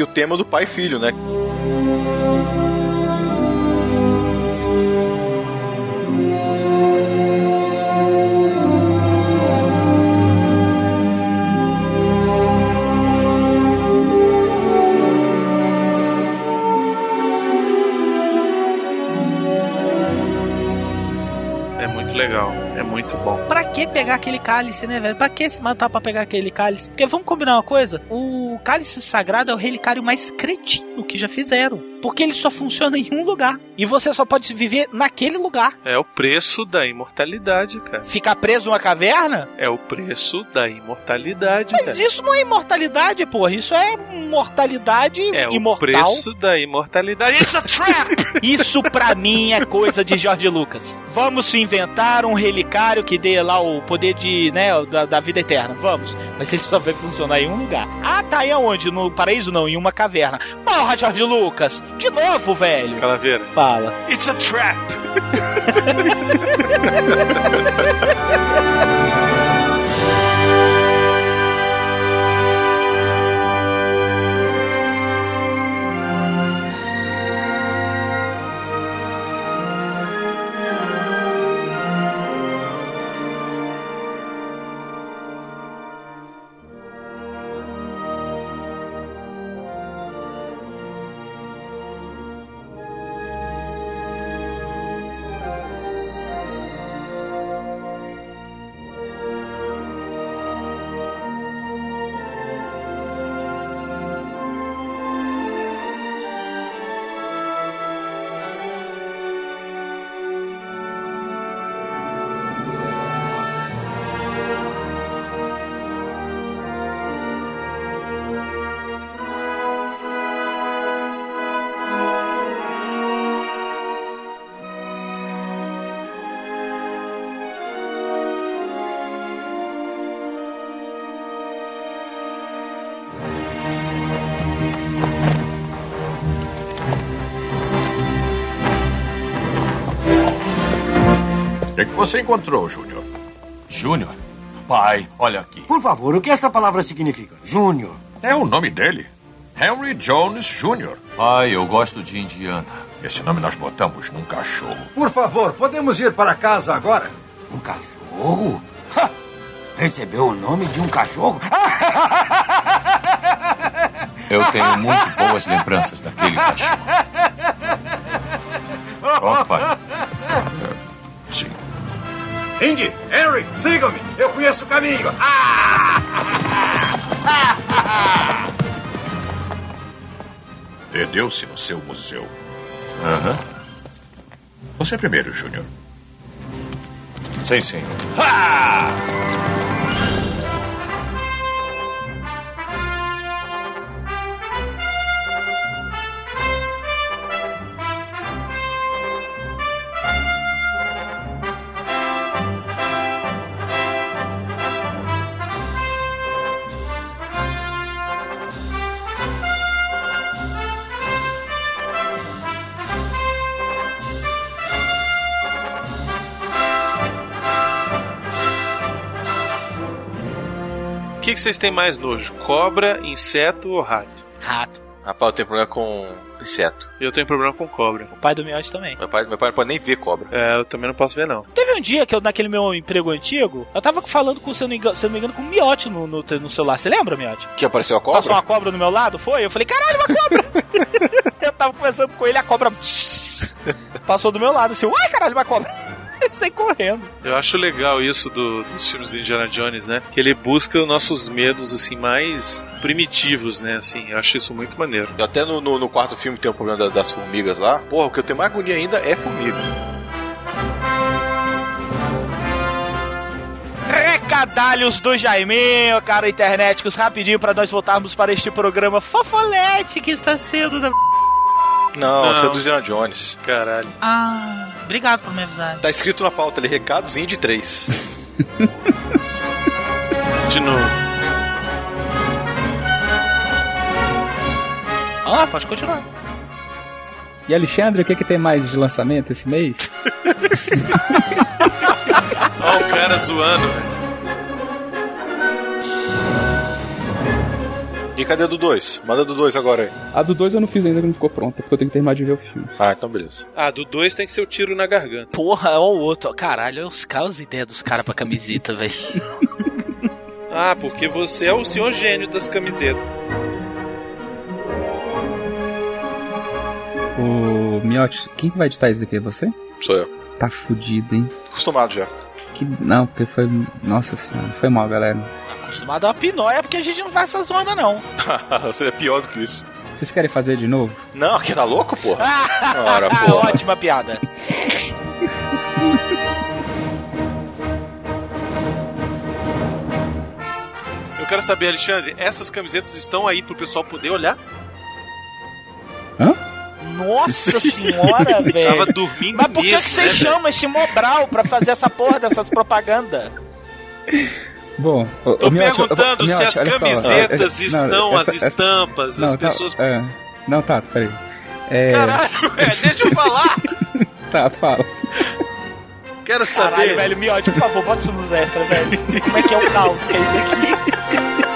E o tema do pai e filho, né? É muito legal. É muito bom. Pra que pegar aquele cálice, né, velho? Pra que se matar pra pegar aquele cálice? Porque vamos combinar uma coisa: o cálice sagrado é o relicário mais cretino que já fizeram. Porque ele só funciona em um lugar. E você só pode viver naquele lugar. É o preço da imortalidade, cara. Ficar preso numa caverna? É o preço da imortalidade, Mas cara. isso não é imortalidade, porra. Isso é mortalidade É o imortal. preço da imortalidade. It's a trap! Isso pra mim é coisa de George Lucas. Vamos inventar um relicário que dê lá o poder de, né, da, da vida eterna. Vamos. Mas ele só vai funcionar em um lugar. Ah, tá. cair aonde? No paraíso não, em uma caverna. Porra, Jorge Lucas! De novo, velho! Calaveira. Fala. It's a trap! você encontrou, Júnior? Júnior? Pai, olha aqui. Por favor, o que esta palavra significa? Júnior. É o nome dele. Henry Jones Jr. Pai, eu gosto de Indiana. Esse nome nós botamos num cachorro. Por favor, podemos ir para casa agora? Um cachorro? Ha! Recebeu o nome de um cachorro? Eu tenho muito boas lembranças daquele cachorro. Pronto, pai. Indy, Henry, sigam-me. Eu conheço o caminho. Perdeu-se no seu museu. Aham. Você primeiro, Júnior. Sim, sim. O que, que vocês têm mais nojo? Cobra, inseto ou rato? Rato. Rapaz, eu tenho problema com inseto. Eu tenho problema com cobra. O pai do Miotti também. Meu pai, meu pai não pode nem ver cobra. É, eu também não posso ver, não. Teve um dia que eu, naquele meu emprego antigo, eu tava falando com, se eu não me engano, se eu não me engano com o Miotti no, no, no celular. Você lembra, Miotti? Que apareceu a cobra? Passou uma cobra no meu lado, foi? Eu falei, caralho, uma cobra! eu tava conversando com ele, a cobra passou do meu lado, assim, uai, caralho, uma cobra! Sai correndo. Eu acho legal isso do- dos filmes do Indiana Jones, né? Que ele busca os nossos medos, assim, mais primitivos, né? Assim, eu acho isso muito maneiro. Até no, no, no quarto filme tem o problema da- das formigas lá. Porra, o que eu tenho mais agonia ainda é formiga. Recadalhos do Jaiminho, cara, internéticos, rapidinho pra nós voltarmos para este programa fofolete que está sendo da... Não, Não. isso é do Indiana Jones. Caralho. Ah, obrigado por me avisar. Tá escrito na pauta ali, recados de 3. De novo. Ah, pode continuar. E Alexandre, o que, que tem mais de lançamento esse mês? Olha o cara zoando, velho. E cadê a do 2? Manda a do 2 agora aí. A do 2 eu não fiz ainda, que não ficou pronta, porque eu tenho que terminar de ver o filme. Ah, então beleza. Ah, do 2 tem que ser o tiro na garganta. Porra, ó o outro. Caralho, olha os caras, as ideias dos caras pra camiseta, velho. Ah, porque você é o senhor gênio das camisetas. O Miotti, quem que vai editar isso aqui? É você? Sou eu. Tá fudido, hein? Acostumado já. Que... Não, porque foi. Nossa senhora, foi mal, galera. Acostumado a uma pinóia porque a gente não faz essa zona, não. Você é pior do que isso. Vocês querem fazer de novo? Não, aqui tá louco, porra? Ora, porra. Ótima piada. Eu quero saber, Alexandre, essas camisetas estão aí pro pessoal poder olhar? Nossa senhora, velho. Tava dormindo Mas por que, mesmo, que você né, chama esse Mobral pra fazer essa porra dessas propagandas? Bom, Tô Miotti, perguntando ô, se Miotti, as só, camisetas ó, estão, as estampas, não, as tá- pessoas. é, não, tá, peraí. É, Caralho, velho, deixa eu falar! Tá, fala. Quero Caralho, saber. velho, Miotti, por favor, bota isso nos extras, velho. Como é que é o caos que é isso aqui?